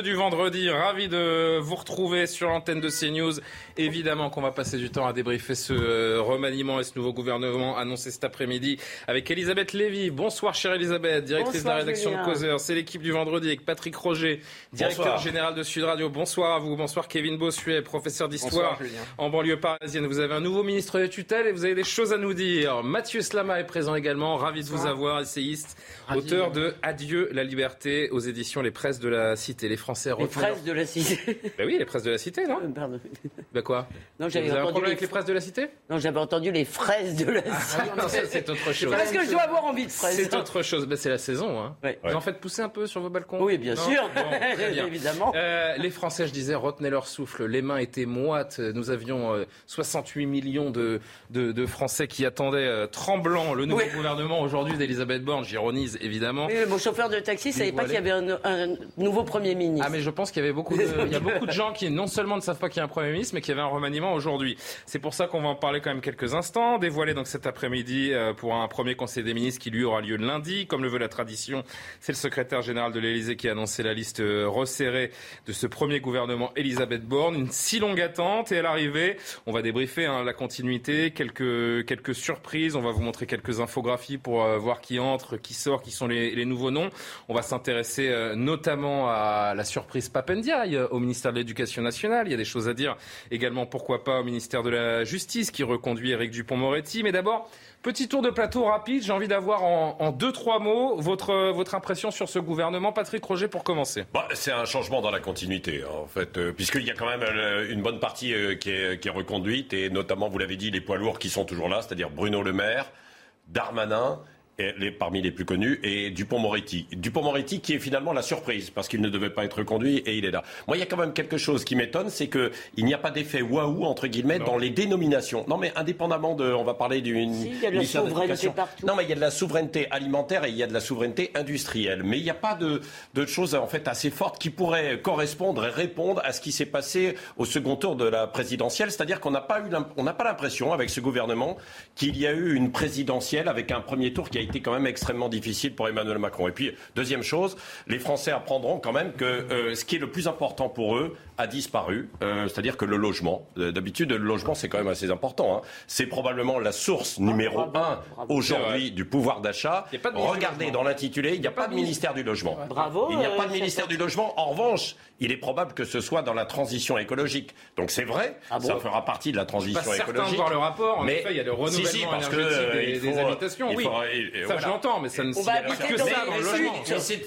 Du vendredi, ravi de vous retrouver sur l'antenne de CNews. Évidemment qu'on va passer du temps à débriefer ce euh, remaniement et ce nouveau gouvernement annoncé cet après-midi avec Elisabeth Lévy. Bonsoir chère Elisabeth, directrice de la rédaction de Causeur. C'est l'équipe du vendredi avec Patrick Roger, directeur général de Sud Radio. Bonsoir à vous. Bonsoir Kevin Bossuet, professeur d'histoire en banlieue parisienne. Vous avez un nouveau ministre de tutelle et vous avez des choses à nous dire. Mathieu Slama est présent également. Ravi de vous avoir, essayiste, auteur de Adieu la liberté aux éditions Les Presses de la Cité. Les Français Les presses de la cité. Ben oui, les presses de la Cité, non Pardon. Ben quoi Non, Vous j'avais avez un entendu problème les avec les presses de la Cité Non, j'avais entendu les fraises de la cité. Non, ça, c'est autre chose. Parce que je dois avoir envie de fraises. C'est autre chose. Ben, c'est la saison. Hein. Ouais. Vous en faites pousser un peu sur vos balcons Oui, bien Non sûr. Bon, très bien. Évidemment. Euh, les Français, je disais, retenaient leur souffle. Les mains étaient moites. Nous avions euh, 68 millions de, de, de Français qui attendaient euh, tremblants le nouveau Oui. gouvernement aujourd'hui d'Elisabeth Borne. J'ironise évidemment. Oui, mon chauffeur de taxi ne savait pas qu'il y avait un, un nouveau Premier ministre. Ah mais je pense qu'il y avait beaucoup de, il y a beaucoup de gens qui non seulement ne savent pas qu'il y a un Premier ministre, mais qu'il y avait un remaniement aujourd'hui. C'est pour ça qu'on va en parler quand même quelques instants. Dévoilé donc cet après-midi euh, pour un premier Conseil des ministres qui lui aura lieu lundi, comme le veut la tradition. C'est le secrétaire général de l'Élysée qui a annoncé la liste euh, resserrée de ce premier gouvernement Elisabeth Borne. Une si longue attente et à l'arrivée, on va débriefer hein, la continuité, quelques quelques surprises. On va vous montrer quelques infographies pour euh, voir qui entre, qui sort, qui sont les, nouveaux noms. On va s'intéresser notamment à la surprise Papendiaï euh, au ministère de l'Éducation nationale. Il y a des choses à dire également, pourquoi pas, au ministère de la Justice qui reconduit Éric Dupont-Moretti. Mais d'abord, petit tour de plateau rapide. J'ai envie d'avoir en, deux, trois mots votre, impression sur ce gouvernement. Patrick Roger pour commencer. Bah, c'est un changement dans la continuité, hein, en fait, euh, puisqu'il y a quand même euh, une bonne partie qui, est, qui est reconduite, et notamment, vous l'avez dit, les poids lourds qui sont toujours là, c'est-à-dire Bruno Le Maire, Darmanin, les, parmi les plus connus, et Dupont-Moretti. Dupont-Moretti qui est finalement la surprise, parce qu'il ne devait pas être reconduit, et il est là. Moi, il y a quand même quelque chose qui m'étonne, c'est qu'il n'y a pas d'effet waouh, entre guillemets, dans les dénominations. Non, mais indépendamment de... On va parler d'une... Si, il y a de la souveraineté partout. Non, mais il y a de la souveraineté alimentaire et il y a de la souveraineté industrielle. Mais il n'y a pas de, de choses en fait assez fortes qui pourraient correspondre et répondre à ce qui s'est passé au second tour de la présidentielle. C'est-à-dire qu'on n'a pas eu, l'im- on n'a pas l'impression avec ce gouvernement qu'il y a eu une présidentielle avec un premier tour qui a été quand même extrêmement difficile pour Emmanuel Macron. Et puis deuxième chose, les Français apprendront quand même que euh, ce qui est le plus important pour eux a disparu. Euh, c'est-à-dire que le logement, euh, d'habitude le logement c'est quand même assez important. hein. C'est probablement la source numéro bravo, un aujourd'hui du pouvoir d'achat. A Regardez dans l'intitulé, il n'y a pas de ministère du logement. Bravo, Il n'y a pas de ministère du logement. En revanche, il est probable que ce soit dans la transition écologique. Donc c'est vrai, Ah bon ça fera partie de la Pas transition certain de écologique. voir le rapport. En Mais- effet, il y a le Si, renouvellement si, parce que, énergétique euh, des, faut- habitations. il oui, faut- et- et ça voilà. je l'entends, mais ça ne On va que ça dans le logement.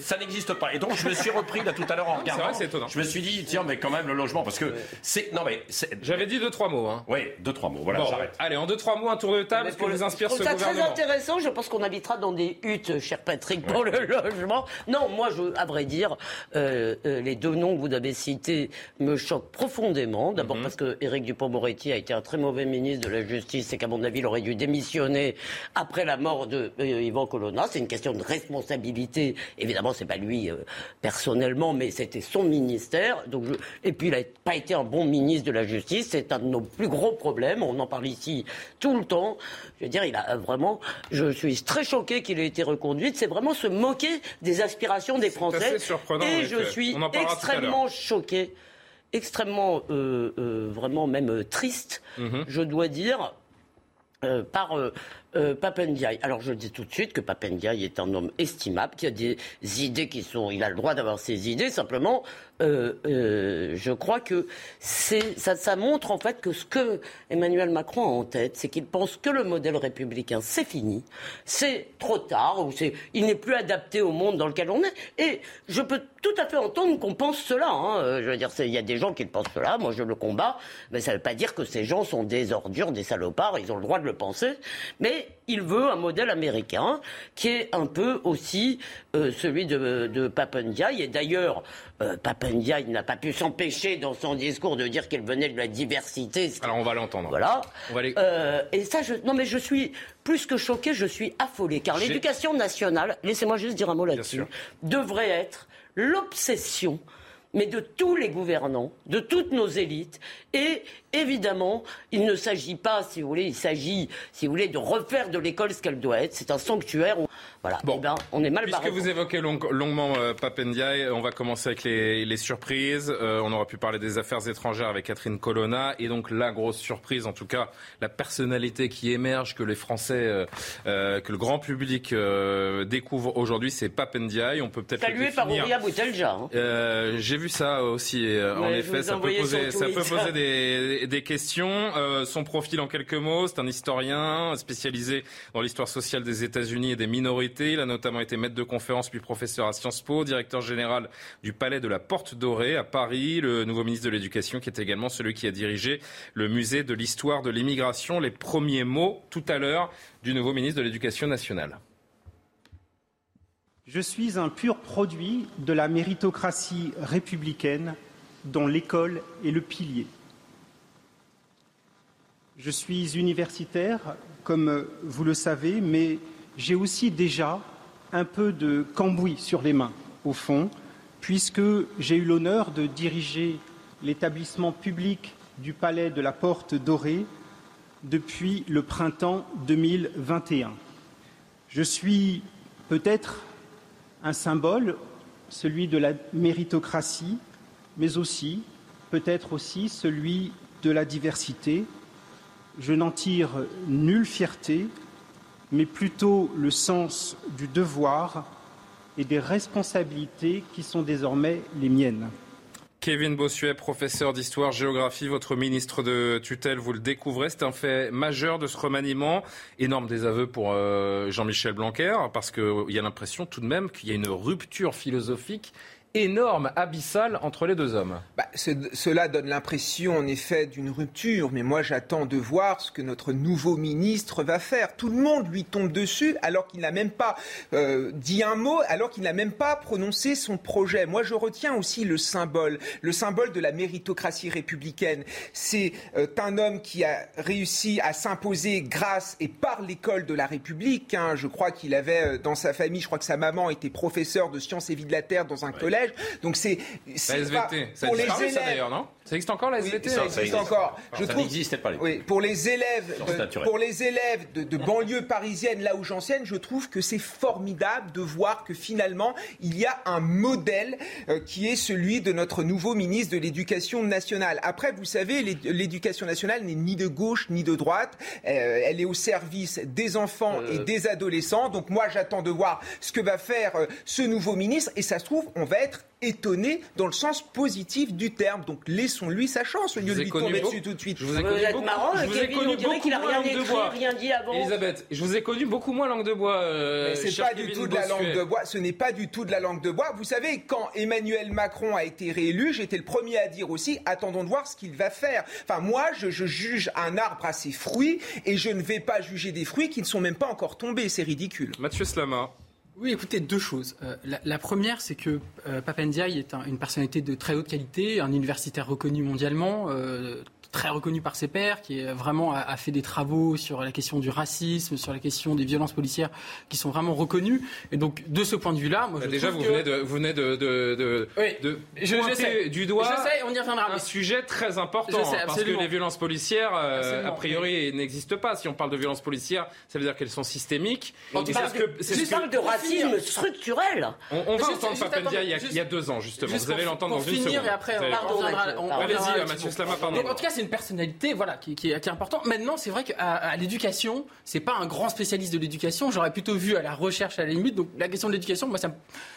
Ça n'existe pas. Et donc je me suis repris là tout à l'heure en regardant. vrai, c'est étonnant. Je me suis dit tiens mais quand même le logement parce que c'est non mais J'avais dit deux trois mots. Hein. oui deux trois mots voilà Bon, j'arrête. allez, en deux trois mots, un tour de table. Ce que vous inspire je ce trouve ça très gouvernement intéressant. Je pense qu'on habitera dans des huttes, cher Patrick, pour le logement. Non, moi, je, à vrai dire, euh, euh, les deux noms vous avez cités me choquent profondément. Mhm. D'abord parce que Éric Dupond-Moretti a été un très mauvais ministre de la Justice et qu'à mon avis, il aurait dû démissionner après la mort de euh, Yvan Colonna. C'est une question de responsabilité. Évidemment, c'est pas lui euh, personnellement, mais c'était son ministère. Donc, je- Et puis, il n'a pas été un bon ministre de la Justice. C'est un de nos plus gros problèmes. On en parle ici tout le temps. Je veux dire, il a vraiment. Je suis très choqué qu'il ait été reconduit. C'est vraiment se moquer des aspirations des Français. assez surprenant, en Et je suis On extrêmement choqué, extrêmement, euh, euh, vraiment même euh, triste, Mhm. je dois dire, par euh. Alors je dis tout de suite que Papendiaï est un homme estimable, qui a des idées qui sont... Il a le droit d'avoir ses idées, simplement, euh, euh, je crois que ça, ça montre en fait que ce que Emmanuel Macron a en tête, c'est qu'il pense que le modèle républicain, c'est fini, c'est trop tard, ou il n'est plus adapté au monde dans lequel on est. Et je peux tout à fait entendre qu'on pense cela. hein. Euh, Je veux dire, il y a des gens qui le pensent cela, moi je le combats, mais ça ne veut pas dire que ces gens sont des ordures, des salopards, ils ont le droit de le penser, mais il veut un modèle américain qui est un peu aussi euh, celui de, de Papendiaï. Et d'ailleurs, euh, Papendiaï n'a pas pu s'empêcher dans son discours de dire qu'il venait de la diversité. Alors on va l'entendre. Voilà. Euh, et ça, je... non mais je suis plus que choqué, je suis affolé, car l'éducation nationale, laissez-moi juste dire un mot là-dessus, devrait être l'obsession mais de tous les gouvernants, de toutes nos élites. Et évidemment, il ne s'agit pas, si vous voulez, il s'agit, si vous voulez, de refaire de l'école ce qu'elle doit être. C'est un sanctuaire. Voilà. Bon, eh ben, on est mal Puisque vous évoquez longuement euh, on va commencer avec les, surprises. Euh, on aura pu parler des affaires étrangères avec Catherine Colonna. Et donc, la grosse surprise, en tout cas, la personnalité qui émerge, que les Français, euh, que le grand public découvre aujourd'hui, c'est Papendiaï. On peut peut-être. Salué par Ouria Boutelja. Hein. J'ai vu ça aussi. en effet, ça peut poser, ça peut poser des, des questions. son profil en quelques mots, c'est un historien spécialisé dans l'histoire sociale des États-Unis et des minorités il a notamment été maître de conférence puis professeur à Sciences Po, directeur général du Palais de la Porte Dorée à Paris, le nouveau ministre de l'Éducation qui est également celui qui a dirigé le musée de l'histoire de l'immigration. Les premiers mots tout à l'heure du nouveau ministre de l'Éducation nationale. Je suis un pur produit de la méritocratie républicaine dont l'école est le pilier. Je suis universitaire, comme vous le savez, mais j'ai aussi déjà un peu de cambouis sur les mains, au fond, puisque j'ai eu l'honneur de diriger l'établissement public du Palais de la Porte Dorée depuis le printemps 2021. Je suis peut-être un symbole, celui de la méritocratie, mais aussi, peut-être aussi, celui de la diversité. Je n'en tire nulle fierté, mais plutôt le sens du devoir et des responsabilités qui sont désormais les miennes. Kevin Bossuet, professeur d'histoire-géographie, votre ministre de tutelle, vous le découvrez, c'est un fait majeur de ce remaniement. Énorme désaveu pour euh, Jean-Michel Blanquer, parce qu'il y a l'impression tout de même qu'il y a une rupture philosophique énorme, abyssale entre les deux hommes. Bah, cela donne l'impression en effet d'une rupture, mais moi j'attends de voir ce que notre nouveau ministre va faire. Tout le monde lui tombe dessus alors qu'il n'a même pas euh, dit un mot, alors qu'il n'a même pas prononcé son projet. Moi je retiens aussi le symbole, le symbole de la méritocratie républicaine. C'est euh, un homme qui a réussi à s'imposer grâce et par l'école de la République. Hein. Je crois qu'il avait euh, dans sa famille, je crois que sa maman était professeure de sciences et vie de la terre dans un collège. Donc c'est la SVT, ça pour les élèves. Ça d'ailleurs, non? Ça existe encore la SVT Ça existe encore. Je ça trouve. pas. Oui, pour les élèves, de, pour les élèves de, de banlieue parisienne, là où j'enseigne, je trouve que c'est formidable de voir que finalement il y a un modèle euh, qui est celui de notre nouveau ministre de l'Éducation nationale. Après, vous savez, l'éducation nationale n'est ni de gauche ni de droite. Euh, elle est au service des enfants et euh. des adolescents. Donc moi, j'attends de voir ce que va faire ce nouveau ministre. Et ça se trouve, on va être étonné dans le sens positif du terme. Donc laissons-lui sa chance au lieu de lui tomber dessus tout de suite. Je vous ai connu beaucoup, marrant, je vous ai connu beaucoup moins langue de bois. Rien dit avant. Elisabeth, je vous ai connu beaucoup moins langue de bois. Euh, c'est pas du tout de la langue de bois. Ce n'est pas du tout de la langue de bois. Vous savez, quand Emmanuel Macron a été réélu, j'étais le premier à dire aussi attendons de voir ce qu'il va faire. Enfin, moi, je, je juge un arbre à ses fruits et je ne vais pas juger des fruits qui ne sont même pas encore tombés. C'est ridicule. Mathieu Slama. Oui, écoutez, deux choses. Euh, la, première, c'est que euh, est une personnalité de très haute qualité, un universitaire reconnu mondialement, euh, très reconnu par ses pairs, qui est vraiment a, fait des travaux sur la question du racisme, sur la question des violences policières, qui sont vraiment reconnus. Et donc, de ce point de vue-là, moi, je déjà vous, venez de, vous venez de, de, de, de je, du doigt je sais, on y reviendra. un sujet très important, parce que les violences policières, euh, a priori, n'existent pas. Si on parle de violences policières, ça veut dire qu'elles sont systémiques. On parle de, de racisme structurel. On, va entendre Papendia il, il, y a deux ans, justement. Vous allez l'entendre dans une seconde. Et après, Allez-y, Mathieu Slama, pardon. En tout cas, c'est une personnalité voilà, qui, qui, est, important. Maintenant, c'est vrai qu'à à, l'éducation, c'est pas un grand spécialiste de l'éducation. J'aurais plutôt vu à la recherche à la limite. Donc la question de l'éducation, moi, ça,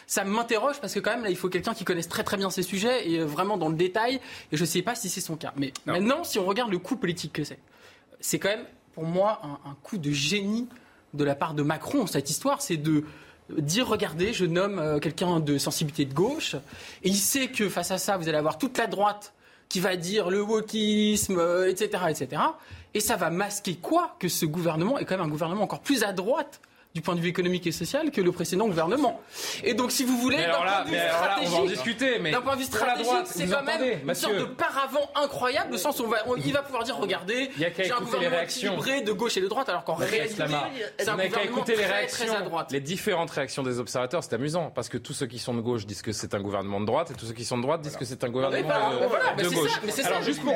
ça m'interroge parce que quand même, là, il faut quelqu'un qui connaisse très très bien ces sujets et euh, vraiment dans le détail. Et je sais pas si c'est son cas. Mais maintenant, si on regarde le coup politique que c'est, c'est quand même pour moi un, un coup de génie de la part de Macron. Cette histoire, c'est de dire regardez, je nomme euh, quelqu'un de sensibilité de gauche, et il sait que face à ça, vous allez avoir toute la droite qui va dire le wokisme, etc., etc. Et ça va masquer quoi Que ce gouvernement est quand même un gouvernement encore plus à droite du point de vue économique et social que le précédent gouvernement. Et donc, si vous voulez, d'un point de vue stratégique, d'un point de vue stratégique, c'est quand même une sorte de paravent incroyable, au sens où on va, il va pouvoir dire, regardez, j'ai un gouvernement équilibré de gauche et de droite, alors qu'en réalité, c'est un gouvernement les très, très à droite. Les différentes réactions des observateurs, c'est amusant, parce que tous ceux qui sont de gauche disent que c'est un gouvernement de droite, et tous ceux qui sont de droite disent que c'est un gouvernement de, gauche. Alors, juste pour,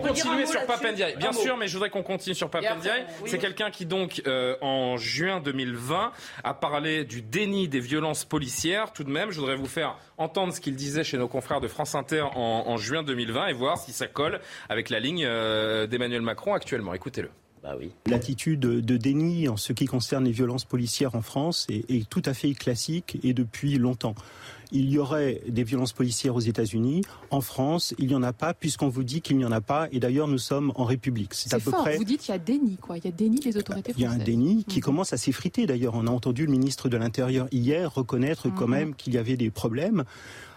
continuer sur Papendiaï, bien sûr, mais je voudrais qu'on continue sur Papendiaï. C'est quelqu'un qui, donc, euh, en juin 2020, 2020 a parlé du déni des violences policières. Tout de même, je voudrais vous faire entendre ce qu'il disait chez nos confrères de France Inter en, juin 2020 et voir si ça colle avec la ligne euh, d'Emmanuel Macron actuellement. Écoutez-le. Bah oui. L'attitude de déni en ce qui concerne les violences policières en France est, est tout à fait classique et depuis longtemps il y aurait des violences policières aux États-Unis. En France, il n'y en a pas, puisqu'on vous dit qu'il n'y en a pas. Et d'ailleurs, nous sommes en République. C'est à peu fort. Vous dites qu'il y a déni, quoi. Il y a déni des autorités françaises. Il y a un déni qui mhm. commence à s'effriter. D'ailleurs, on a entendu le ministre de l'Intérieur hier reconnaître quand mhm. même qu'il y avait des problèmes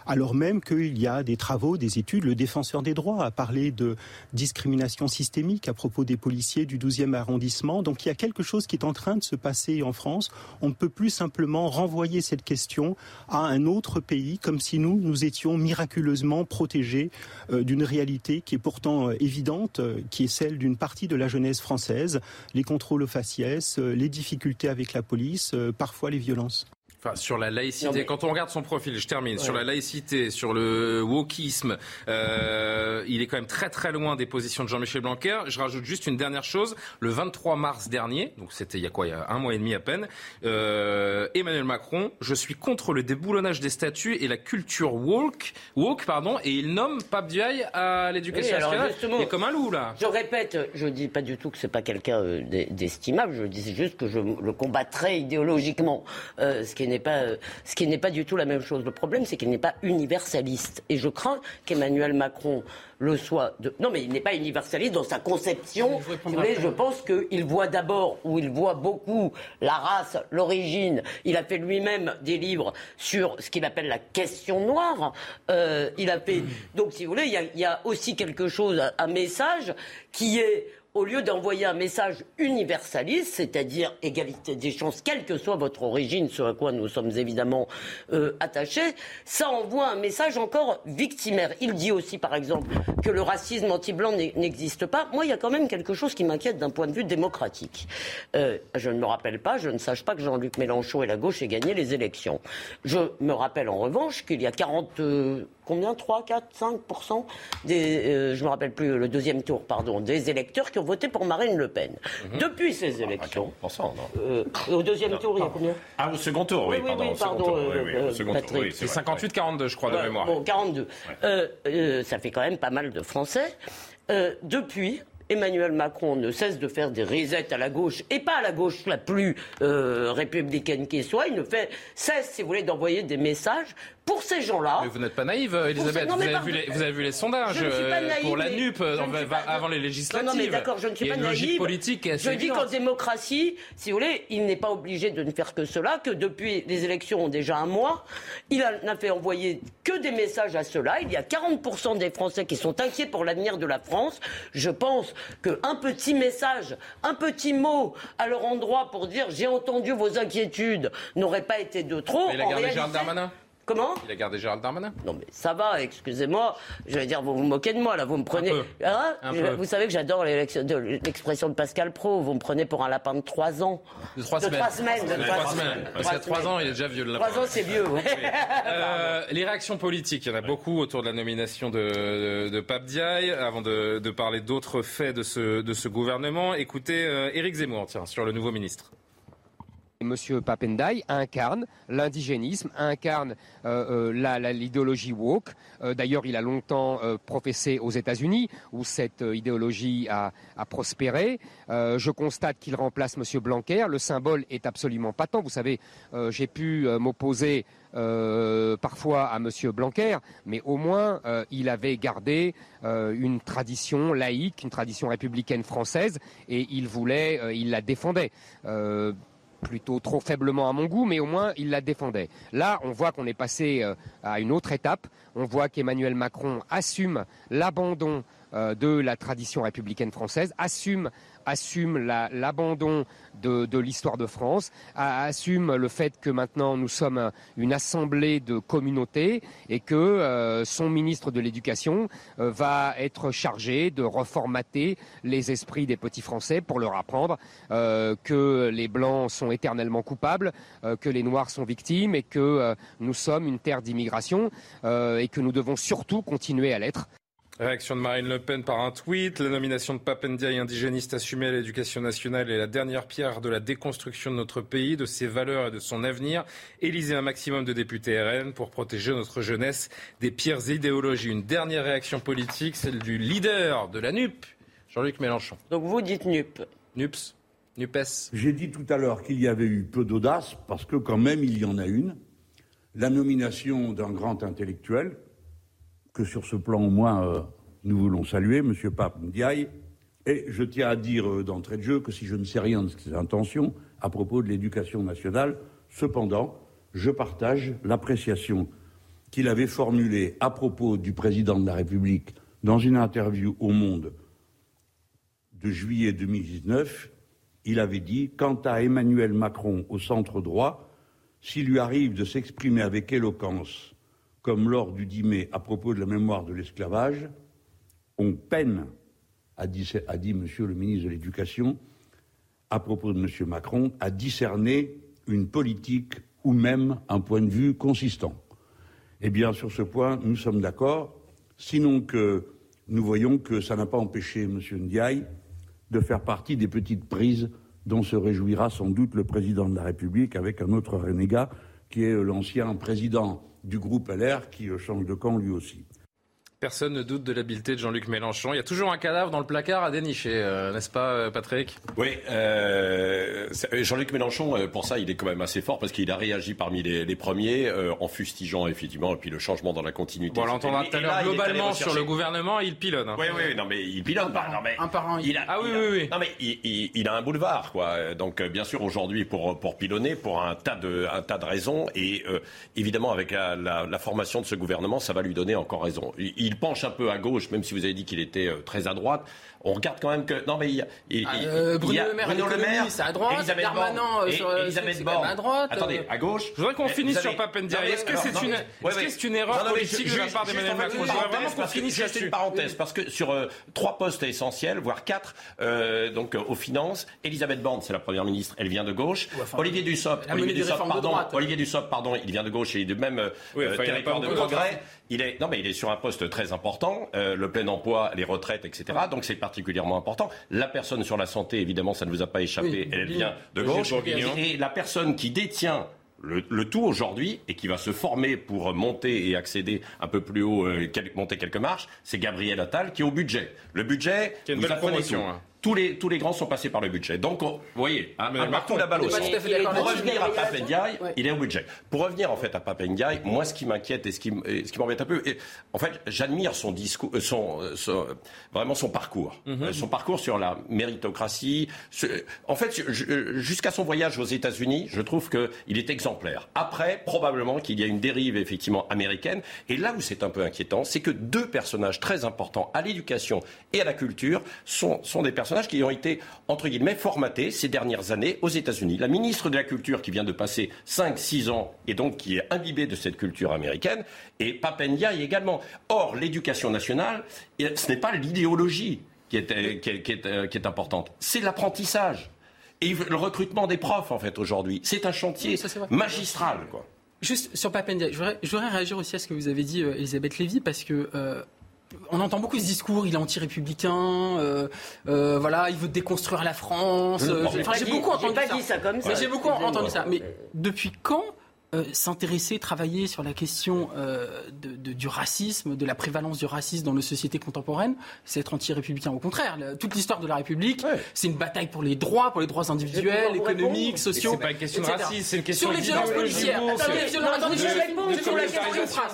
alors même qu'il y a des travaux, des études. Le défenseur des droits a parlé de discrimination systémique à propos des policiers du 12e arrondissement. Donc il y a quelque chose qui est en train de se passer en France. On ne peut plus simplement renvoyer cette question à un autre pays comme si nous, nous étions miraculeusement protégés euh, d'une réalité qui est pourtant euh, évidente, euh, qui est celle d'une partie de la jeunesse française, les contrôles aux faciès, les difficultés avec la police, parfois les violences. Enfin, sur la laïcité, quand on regarde son profil, je termine, sur la laïcité, sur le wokisme, euh, il est quand même très très loin des positions de Jean-Michel Blanquer. Je rajoute juste une dernière chose. Le 23 mars dernier, donc c'était il y a quoi, il y a un mois et demi à peine, euh, Emmanuel Macron, je suis contre le déboulonnage des statuts et la culture woke, woke pardon, et il nomme Pape Diaye à l'éducation nationale. Il est comme un loup là. Je répète, je dis pas du tout que c'est pas quelqu'un euh, d'estimable, je dis juste que je le combattrai idéologiquement, euh, ce qui n'est pas, euh, ce qui n'est pas du tout la même chose. Le problème, c'est qu'il n'est pas universaliste. Et je crains qu'Emmanuel Macron le soit. De... Non, mais il n'est pas universaliste dans sa conception. Mais je pense qu'il voit d'abord, ou il voit beaucoup, la race, l'origine. Il a fait lui-même des livres sur ce qu'il appelle la question noire. Euh, il a fait. Donc, si vous voulez, il y a, il y a aussi quelque chose, un message qui est au lieu d'envoyer un message universaliste, c'est-à-dire égalité des chances, quelle que soit votre origine, sur à quoi nous sommes évidemment euh, attachés, ça envoie un message encore victimaire. Il dit aussi, par exemple, que le racisme anti-blanc n'existe pas. Moi, il y a quand même quelque chose qui m'inquiète d'un point de vue démocratique. Euh, je ne me rappelle pas, je ne sache pas que Jean-Luc Mélenchon et la gauche aient gagné les élections. Je me rappelle en revanche qu'il y a 40 combien 3, 4, 5 des, euh, je me rappelle plus, le deuxième tour, pardon, des électeurs qui ont voté pour Marine Le Pen. Mhm. Depuis ces élections. Euh, au deuxième tour, il y a combien Ah, au second tour, oui, pardon. C'est 58-42, je crois, de mémoire. Bon, 42. Euh, ça fait quand même pas mal de Français. depuis, Emmanuel Macron ne cesse de faire des resets à la gauche, et pas à la gauche la plus républicaine qui soit, il ne fait cesse, si vous voulez, d'envoyer des messages pour ces gens-là. Mais vous n'êtes pas naïve, Elisabeth. vous, avez vu les, vous, avez vu les, sondages euh, pour la NUP euh, avant les législatives. Non, mais d'accord, je ne suis pas naïve. politique je dis qu'en démocratie, si vous voulez, il n'est pas obligé de ne faire que cela, que depuis les élections ont déjà un mois, il n'a fait envoyer que des messages à cela. Il y a 40% des Français qui sont inquiets pour l'avenir de la France. Je pense qu'un petit message, un petit mot à leur endroit pour dire j'ai entendu vos inquiétudes n'aurait pas été de trop. Mais la guerre réalité, Darmanin Comment Il a gardé Gérald Darmanin? Non mais ça va, excusez-moi. Je vais dire, vous vous moquez de moi là, vous me prenez. Hein vous savez que j'adore l'expression de Pascal Pro. Vous me prenez pour un lapin de 3 ans. De 3 semaines. De 3 semaines. De 3 semaines. Parce qu'à 3 ans, il est déjà vieux le lapin. 3 ans, c'est vieux, ouais. euh, les réactions politiques, il y en a beaucoup autour de la nomination de, de, Pape Diaye. Avant de, de parler d'autres faits de ce, de ce gouvernement, écoutez euh, Éric Zemmour, tiens, sur le nouveau ministre. Monsieur Papendai incarne l'indigénisme, incarne euh, euh, l'idéologie woke. Euh, d'ailleurs, il a longtemps professé aux États-Unis, où cette idéologie a, prospéré. je constate qu'il remplace Monsieur Blanquer. Le symbole est absolument patent. Vous savez, j'ai pu m'opposer parfois à Monsieur Blanquer, mais au moins il avait gardé une tradition laïque, une tradition républicaine française, et il voulait, il la défendait plutôt trop faiblement à mon goût, mais au moins il la défendait. Là, on voit qu'on est passé euh, à une autre étape. On voit qu'Emmanuel Macron assume l'abandon de la tradition républicaine française, assume assume l'abandon de, l'histoire de France, assume le fait que maintenant nous sommes une assemblée de communautés et que euh, son ministre de l'Éducation euh, va être chargé de reformater les esprits des petits Français pour leur apprendre que les Blancs sont éternellement coupables, que les Noirs sont victimes et que nous sommes une terre d'immigration et que nous devons surtout continuer à l'être. Réaction de Marine Le Pen par un tweet. La nomination de Papendia, indigéniste assumé à l'éducation nationale, est la dernière pierre de la déconstruction de notre pays, de ses valeurs et de son avenir. Élisez un maximum de députés RN pour protéger notre jeunesse des pires idéologies. Une dernière réaction politique, celle du leader de la NUP, Jean-Luc Mélenchon. Donc vous dites NUP NUPS NUPES J'ai dit tout à l'heure qu'il y avait eu peu d'audace, parce que quand même il y en a une. La nomination d'un grand intellectuel, que sur ce plan au moins euh, nous voulons saluer, M. Pape. Et je tiens à dire euh, d'entrée de jeu que si je ne sais rien de ses intentions à propos de l'éducation nationale, cependant, je partage l'appréciation qu'il avait formulée à propos du président de la République dans une interview au Monde de juillet 2019. Il avait dit Quant à Emmanuel Macron au centre droit, s'il lui arrive de s'exprimer avec éloquence comme lors du 10 mai à propos de la mémoire de l'esclavage, on peine, a dit, a Monsieur le ministre de l'Éducation, à propos de M. Macron, à discerner une politique ou même un point de vue consistant. Eh bien, sur ce point, nous sommes d'accord, sinon que nous voyons que ça n'a pas empêché M. Ndiaye de faire partie des petites prises dont se réjouira sans doute le président de la République avec un autre renégat qui est l'ancien président du groupe LR qui change de camp lui aussi. Personne ne doute de l'habileté de Jean-Luc Mélenchon. Il y a toujours un cadavre dans le placard à dénicher, euh, n'est-ce pas, euh, Patrick? Oui, euh, Jean-Luc Mélenchon, pour ça, il est quand même assez fort parce qu'il a réagi parmi les, premiers en fustigeant effectivement et puis le changement dans la continuité. Bon, on l'entendra tout à l'heure. Globalement, sur le gouvernement, il pilonne. Hein. Oui, oui, non, mais il pilonne. Un non, mais, un par un. Il a, ah oui, oui, oui. Non, mais il, il, a un boulevard, quoi. Donc, bien sûr, aujourd'hui, pour pour pilonner, pour un tas de un tas de raisons, et évidemment, avec la, la, formation de ce gouvernement, ça va lui donner encore raison. il penche un peu à gauche, même si vous avez dit qu'il était euh, très à droite on regarde quand même que. Non, mais il y a. Ah, euh, Bruno, Le Maire, Bruno Le Maire, c'est à droite. Elisabeth Darmanin, euh, sur, euh, Elisabeth Borne. à droite. Attendez, à gauche. Je voudrais qu'on finisse sur Papendia. Est-ce que c'est une, est une erreur politique de la part d'Emmanuel Macron Je voudrais vraiment qu'on finisse là une parenthèse, parce que sur trois postes essentiels, voire quatre, donc aux finances, Elisabeth Borne, c'est la première ministre, elle vient de gauche. Olivier Dussopt, Olivier Dussopt, pardon, Olivier Dussopt, pardon, il vient de gauche et de même territoire de progrès. Il est, non, mais il est sur un poste très important, le plein emploi, les retraites, etc. Donc c'est particulièrement important. La personne sur la santé, évidemment, ça ne vous a pas échappé, elle vient de gauche. Et la personne qui détient le, tout aujourd'hui et qui va se former pour monter et accéder un peu plus haut, euh, monter quelques marches, c'est Gabriel Attal qui est au budget. Le budget, qui une belle promotion. Hein tous les, tous les grands sont passés par le budget. Donc, vous voyez, hein, partout la balle aussi. Pour revenir à Papendiaï, il est au budget. Pour revenir en fait à Papendiaï, moi ce qui m'inquiète et ce qui, ce qui m'embête un peu, en fait, j'admire son discours, euh, euh, son, vraiment son parcours, mhm. euh, son parcours sur la méritocratie. en fait, jusqu'à son voyage aux États-Unis, je trouve qu'il est exemplaire. Après, probablement qu'il y a une dérive effectivement américaine. Et là où c'est un peu inquiétant, c'est que deux personnages très importants à l'éducation et à la culture sont, sont des personnages qui ont été, entre guillemets, formatés ces dernières années aux États-Unis. La ministre de la Culture qui vient de passer 5-6 ans et donc qui est imbibée de cette culture américaine, et Papendia également. Or, l'éducation nationale, ce n'est pas l'idéologie qui est, qui, est, qui est importante, c'est l'apprentissage. Et le recrutement des profs, en fait, aujourd'hui. C'est un chantier magistral, quoi. Juste sur Papendia, je voudrais, réagir aussi à ce que vous avez dit, euh, Elisabeth Lévy, parce que euh, on entend beaucoup ce discours, il est anti-républicain, euh, euh, voilà, il veut déconstruire la France. j'ai beaucoup entendu ça. comme ça. j'ai beaucoup entendu ça. Mais depuis quand euh, s'intéresser, travailler sur la question euh, de, du racisme, de la prévalence du racisme dans nos sociétés contemporaines, c'est être anti-républicain. Au contraire, toute l'histoire de la République, c'est une bataille pour les droits, pour les droits individuels, économiques, sociaux. C'est pas une question de racisme, c'est une question sur les violences policières. Attendez, je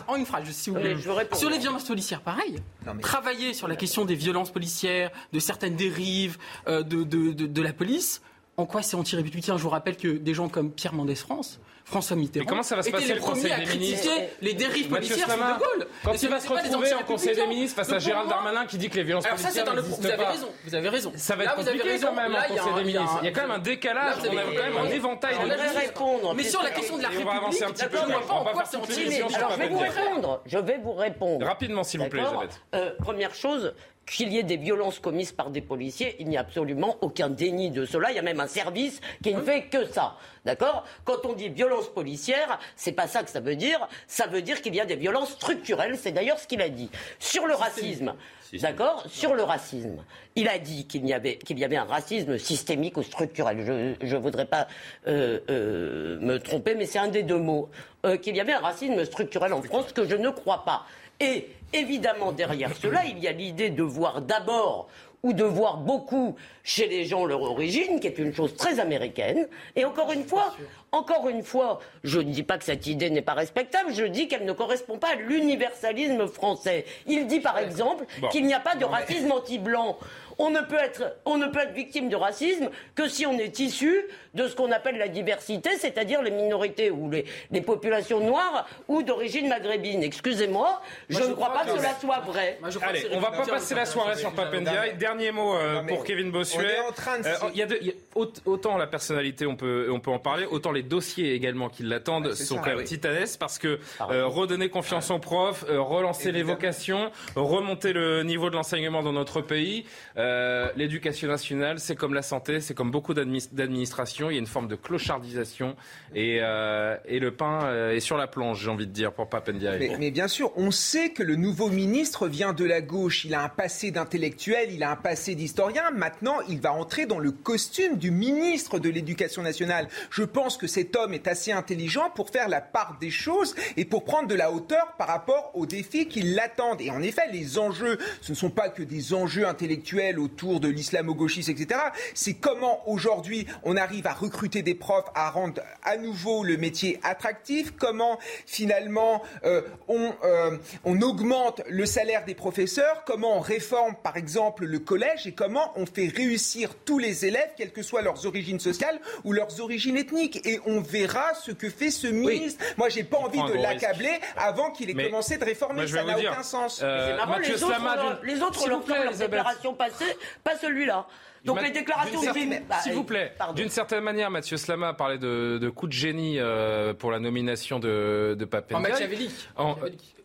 En une phrase, si vous voulez. Sur les violences policières, pareil. Travailler sur la question des violences policières, de certaines dérives euh, de, de la police En quoi c'est anti-républicain? Je vous rappelle que des gens comme Pierre Mendès France, François Mitterrand, Mais comment ça va se passer, les le premiers Conseil à des critiquer ministres les dérives policières De Gaulle. Quand il va se retrouver en Conseil des ministres face à Gérald Darmanin qui dit que les violences policières autre. Vous n'existent avez pas. raison. Vous avez raison. Ça va être compliqué quand même en il y a Conseil des ministres. Il y a quand même un décalage. On a quand même un éventail de là, Je vais répondre. Mais sur la question de la Et on va République, avancer un petit peu. je vais vous répondre. Je vais vous répondre. Rapidement, s'il vous plaît, Elisabeth. Première chose, qu'il y ait des violences commises par des policiers, il n'y a absolument aucun déni de cela. Il y a même un service qui ne fait que ça. D'accord? Quand on dit violence policière, c'est pas ça que ça veut dire. Ça veut dire qu'il y a des violences structurelles. C'est d'ailleurs ce qu'il a dit. Sur le racisme, d'accord? Sur le racisme, il a dit qu'il y avait qu'il y avait un racisme systémique ou structurel. Je je voudrais pas euh, euh, me tromper, mais c'est un des deux mots. Euh, qu'il y avait un racisme structurel en France que je ne crois pas. Et évidemment, derrière cela, il y a l'idée de voir d'abord ou de voir beaucoup chez les gens leur origine, qui est une chose très américaine. Et encore une fois, encore une fois, je ne dis pas que cette idée n'est pas respectable, je dis qu'elle ne correspond pas à l'universalisme français. Il dit par exemple Bon. qu'il n'y a pas de racisme anti-blanc. On ne, peut être, on ne peut être victime de racisme que si on est issu de ce qu'on appelle la diversité, c'est-à-dire les minorités ou les, les populations noires ou d'origine maghrébine. Excusez-moi, je je ne crois crois pas que que- cela soit vrai. Moi, je crois que Allez, on va pas passer la soirée sur Papendiaï. Dernier mot euh, Non, pour Kevin Bossuet. on est en train de Euh, il y a de- il y a- aut- autant la personnalité, on peut, on peut en parler, autant les dossiers également qui l'attendent c'est sont ça, quand même oui. titanesques parce que euh, redonner confiance aux profs, euh, relancer les Évidemment. vocations, remonter le niveau de l'enseignement dans notre pays. Euh, L'éducation nationale, c'est comme la santé, c'est comme beaucoup d'administrations. Il y a une forme de clochardisation et, euh, et le pain euh, est sur la planche, j'ai envie de dire, pour Papendiaï. Mais, mais bien sûr, on sait que le nouveau ministre vient de la gauche. Il a un passé d'intellectuel, il a un passé d'historien. Maintenant, il va entrer dans le costume du ministre de l'Éducation nationale. Je pense que cet homme est assez intelligent pour faire la part des choses et pour prendre de la hauteur par rapport aux défis qui l'attendent. Et en effet, les enjeux, ce ne sont pas que des enjeux intellectuels autour de l'islamo-gauchisme, etc. C'est comment aujourd'hui on arrive à recruter des profs, à rendre à nouveau le métier attractif, comment finalement euh, on, euh, on augmente le salaire des professeurs, comment on réforme par exemple le collège? Et comment on fait réussir tous les élèves, quelles que soient leurs origines sociales ou leurs origines ethniques? Et on verra ce que fait ce ministre. Moi, j'ai pas envie de l'accabler avant qu'il ait Mais commencé de réformer. moi, je vais Ça n'a aucun sens. euh, marrant, les autres, Slama, leur- d'une- les autres leur déclaration passée, pas celui-là. Donc Ma- les déclarations d'une de certaine- bah, S'il vous plaît, pardon. d'une certaine manière, Mathieu Slama a parlé de, de coup de génie euh, pour la nomination de, de En Papendiaï. Machiavélique. En- Machiavélique.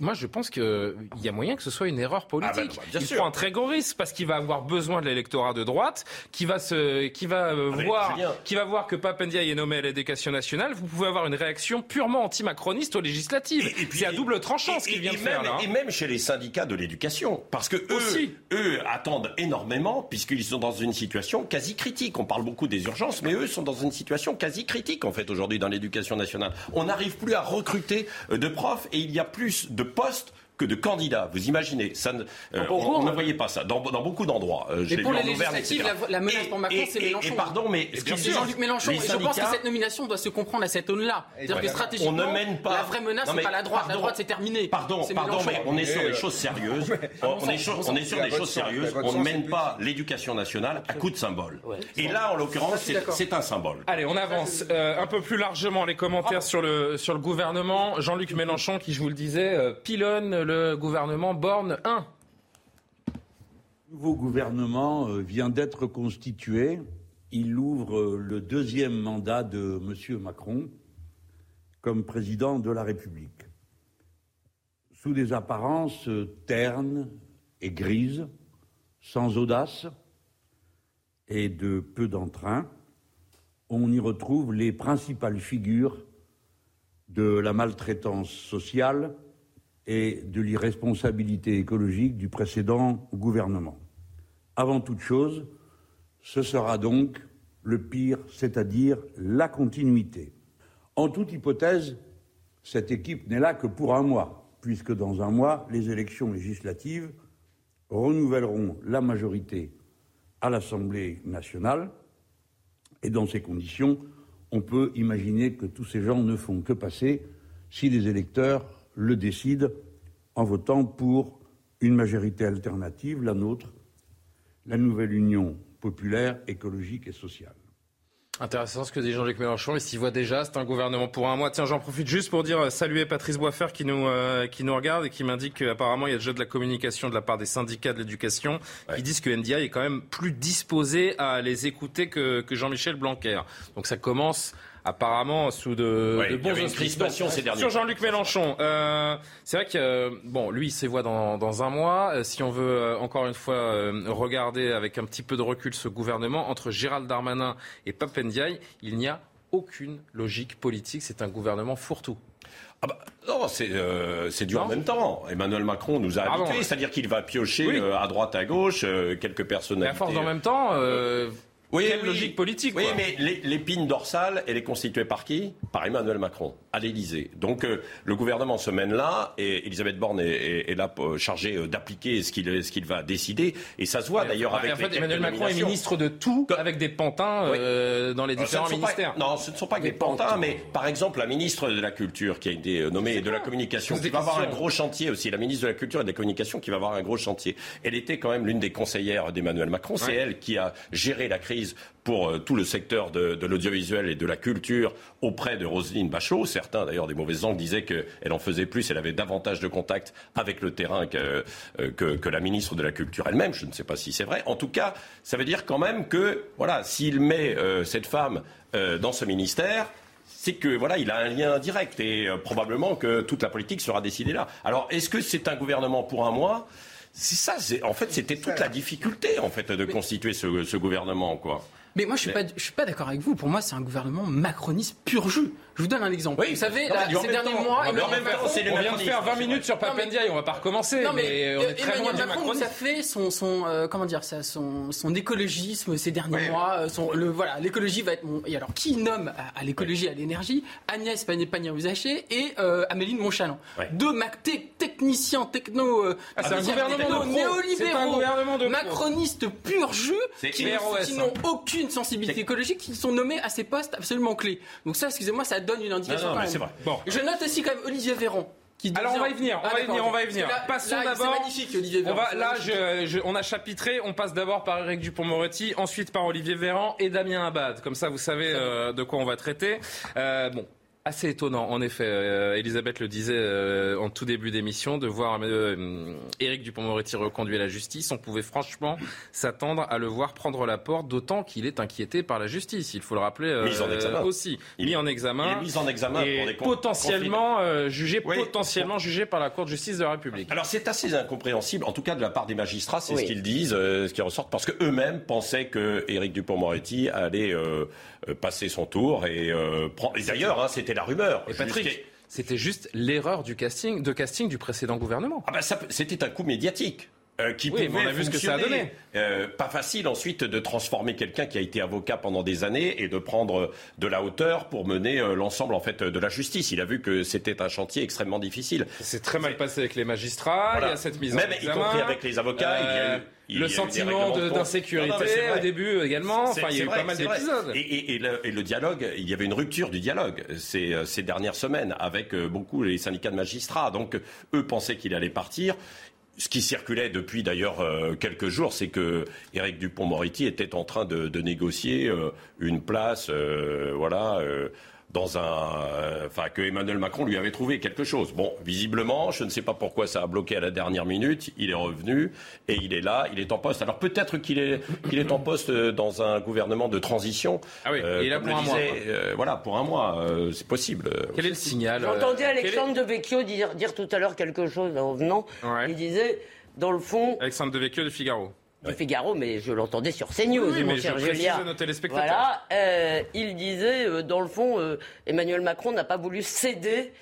Moi, je pense qu'il y a moyen que ce soit une erreur politique. Ah bah, bien il sûr. prend un très gros risque parce qu'il va avoir besoin de l'électorat de droite, qui va se, qui va euh, Ah, voir, qui va voir que Papendiaï est nommé à l'éducation nationale. Vous pouvez avoir une réaction purement anti-macroniste aux législatives. C'est à double tranchant ce Et- qu'il vient et de faire là. hein. Et même chez les syndicats de l'éducation. Parce que eux, Aussi. eux attendent énormément, puisqu'ils sont dans une situation quasi critique. On parle beaucoup des urgences, mais eux sont dans une situation quasi critique, en fait, aujourd'hui, dans l'éducation nationale. On n'arrive plus à recruter euh, de profs et il y a plus de postes que de candidats. Vous imaginez ça ne, euh, on, on ne voyait pas ça dans, dans beaucoup d'endroits. Euh, je Mais pour vu les Auvergne, la, la menace Et- pour Macron, c'est Mélenchon. Et pardon, mais ce C'est qui- Jean-Luc Mélenchon. Et je pense que cette nomination doit se comprendre à cette aune-là. C'est-à-dire que stratégiquement, on ne mène pas. la vraie menace, mais pas la droite. La pardon. droite, c'est terminé. Pardon, C'est pardon, mais on est sur des euh, choses sérieuses. on, est sur, des choses sérieuses. On ne mène pas l'éducation nationale à coup de symbole. Et là, en l'occurrence, c'est un symbole. Allez, on avance euh, un peu plus largement les commentaires sur le, sur le gouvernement. Jean-Luc Mélenchon, qui, je vous le disais, euh, pilonne le gouvernement Borne 1. Le nouveau gouvernement euh, vient d'être constitué. Il ouvre euh, le deuxième mandat de M. Macron comme président de la République. Sous des apparences euh, ternes et grises, sans audace et de peu d'entrain, on y retrouve les principales figures de la maltraitance sociale et de l'irresponsabilité écologique du précédent gouvernement. Avant toute chose, ce sera donc le pire, c'est-à-dire la continuité. En toute hypothèse, cette équipe n'est là que pour un mois, puisque dans un mois, les élections législatives renouvelleront la majorité à l'Assemblée nationale. Et dans ces conditions, on peut imaginer que tous ces gens ne font que passer si les électeurs le décident en votant pour une majorité alternative, la nôtre, la nouvelle union populaire, écologique et sociale. Intéressant ce que dit Jean-Luc Mélenchon. Et s'il voit déjà, c'est un gouvernement pour un mois. Tiens, j'en profite juste pour dire euh, saluer Patrice Boisfer qui nous euh, qui nous regarde et qui m'indique qu'apparemment il y a déjà de la communication de la part des syndicats de l'éducation qui disent que NDI est quand même plus disposé à les écouter que, que Jean-Michel Blanquer. Donc ça commence apparemment sous de, Ouais, de bons auspices. crispation ces derniers Sur. Jean-Luc Mélenchon, euh, c'est vrai que euh, bon, lui, il se voit dans, dans un mois. Euh, si on veut encore une fois regarder avec un petit peu de recul ce gouvernement entre Gérald Darmanin et Pape Ndiaye, il n'y a aucune logique politique. C'est un gouvernement fourre-tout. Ah bah, non, c'est euh, c'est du en même temps. Emmanuel Macron nous a Ah bon, habitués, ouais. c'est-à-dire qu'il va piocher Oui. euh, à droite, à gauche, euh, quelques Mais personnalités. à force en même temps, Oui, quelle oui. logique politique Oui, quoi. mais l'épine dorsale, elle est constituée par qui? Par Emmanuel Macron, à l'Élysée. Donc euh, le gouvernement se mène là, et Elisabeth Borne est, est- est là euh, chargée euh, d'appliquer ce qu'il va décider. Et ça se voit d'ailleurs avec en fait, Emmanuel Macron est ministre de tout, avec des pantins euh, dans les différents pas- ministères. non, ce ne sont pas que des pantins, mais par exemple la ministre de la Culture qui a été nommée et de la Communication, qui va avoir un gros chantier aussi, la ministre de la Culture et de la Communication qui va avoir un gros chantier. Elle était quand même l'une des conseillères d'Emmanuel Macron. C'est Ouais. elle qui a géré la crise pour euh, tout le secteur de, l'audiovisuel et de la culture auprès de Roselyne Bachelot. Certains, d'ailleurs, des mauvaises langues disaient qu'elle en faisait plus, elle avait davantage de contact avec le terrain que, euh, que, la ministre de la Culture elle-même. Je ne sais pas si c'est vrai. En tout cas, ça veut dire quand même que, voilà, s'il met euh, cette femme dans ce ministère, c'est que voilà, il a un lien direct et probablement que toute la politique sera décidée là. Alors, est-ce que c'est un gouvernement pour un mois? C'est ça. En fait, c'était toute la difficulté en fait de constituer ce, ce gouvernement, quoi. Mais moi, je suis pas, pas d'accord avec vous. Pour moi, c'est un gouvernement macroniste pur jus. Je vous donne un exemple. Oui, vous savez, là, ces derniers temps- mois, Emmanuel temps, Macron- les On vient de faire 20 c'est minutes sur Non, Pape mais- Ndiaye, on va pas recommencer, Non, mais, mais on est très loin Emmanuel du Macron nous a macronisme. fait son, son euh, comment dire ça, son, son écologisme ces derniers mois. euh, Son, le, voilà, l'écologie va être. Mon... Et alors, qui nomme à, à l'écologie, à l'énergie Agnès Pannier-Rusacher et euh, Améline Montchalin. Deux techniciens, techno. euh, Ah, c'est un gouvernement de néolibéraux, macronistes pur jus qui, qui hein. n'ont aucune sensibilité écologique, qui sont nommés à ces postes absolument clés. Donc ça, excusez-moi, ça donne une indication. Non, non, quand mais même. c'est vrai. Bon. Je note aussi quand même Olivier Véran. Qui Alors on va y venir, on Ah, va y venir, on va y venir. Là- Passons d'abord. C'est magnifique, Olivier On va, là, magnifique. je- je- on a chapitré. On passe d'abord par Eric Dupont-Moretti, ensuite par Olivier Véran et Damien Abad. Comme ça, vous savez euh, de quoi on va traiter. Euh, bon. Assez étonnant, en effet. Euh, Elisabeth le disait euh, en tout début d'émission, de voir euh, Éric Dupont-Moretti reconduire la justice. On pouvait franchement s'attendre à le voir prendre la porte, d'autant qu'il est inquiété par la justice. Il faut le rappeler euh, Mis en examen. aussi. Il- mis en Il examen. est mis en examen et pour des potentiellement euh, jugé, Oui. potentiellement jugé par la Cour de justice de la République. Alors c'est assez incompréhensible, en tout cas de la part des magistrats, c'est Oui. ce qu'ils disent, euh, ce qui ressort, parce qu'eux-mêmes pensaient que Éric Dupond-Moretti allait passer son tour et, euh, prendre- et d'ailleurs hein, c'était la rumeur. Et Patrick, c'était juste l'erreur du casting, de casting du précédent gouvernement. Ah ben, c'était un coup médiatique. Euh, qui Oui, pouvait on a vu ce que ça a donné. Euh, pas facile ensuite de transformer quelqu'un qui a été avocat pendant des années et de prendre de la hauteur pour mener euh, l'ensemble en fait de la justice. Il a vu que c'était un chantier extrêmement difficile. C'est très mal passé avec les magistrats, Voilà. il y a cette mise Même en y examen. compris avec les avocats, il y a eu- Euh, il y a le sentiment d'insécurité au début également. Enfin, il y a eu vrai, pas mal d'épisodes. Et, et- et le, et le dialogue, il y avait une rupture du dialogue ces, euh, ces dernières semaines avec euh, beaucoup les syndicats de magistrats. Donc euh, eux pensaient qu'il allait partir. Ce qui circulait depuis d'ailleurs euh, quelques jours, c'est que Éric Dupont-Moretti était en train de, négocier euh, une place, euh, voilà. Dans un, euh, enfin que Emmanuel Macron lui avait trouvé quelque chose. Bon, visiblement, je ne sais pas pourquoi ça a bloqué à la dernière minute. Il est revenu et il est là, il est en poste. Alors peut-être qu'il est qu'il est en poste euh, dans un gouvernement de transition. Ah oui, Euh, et là comme pour un mois, disait, euh, voilà, pour un mois, euh, c'est possible. Quel est le signal euh, J'entendais quel est- Alexandre de Vecchio dire, dire tout à l'heure quelque chose en venant. Ouais. Il disait, dans le fond, Alexandre Devecchio de Figaro. Du Figaro, mais je l'entendais sur CNews, Oui, mon cher Julien. Voilà, euh, il disait, euh, dans le fond, euh, Emmanuel Macron n'a pas voulu céder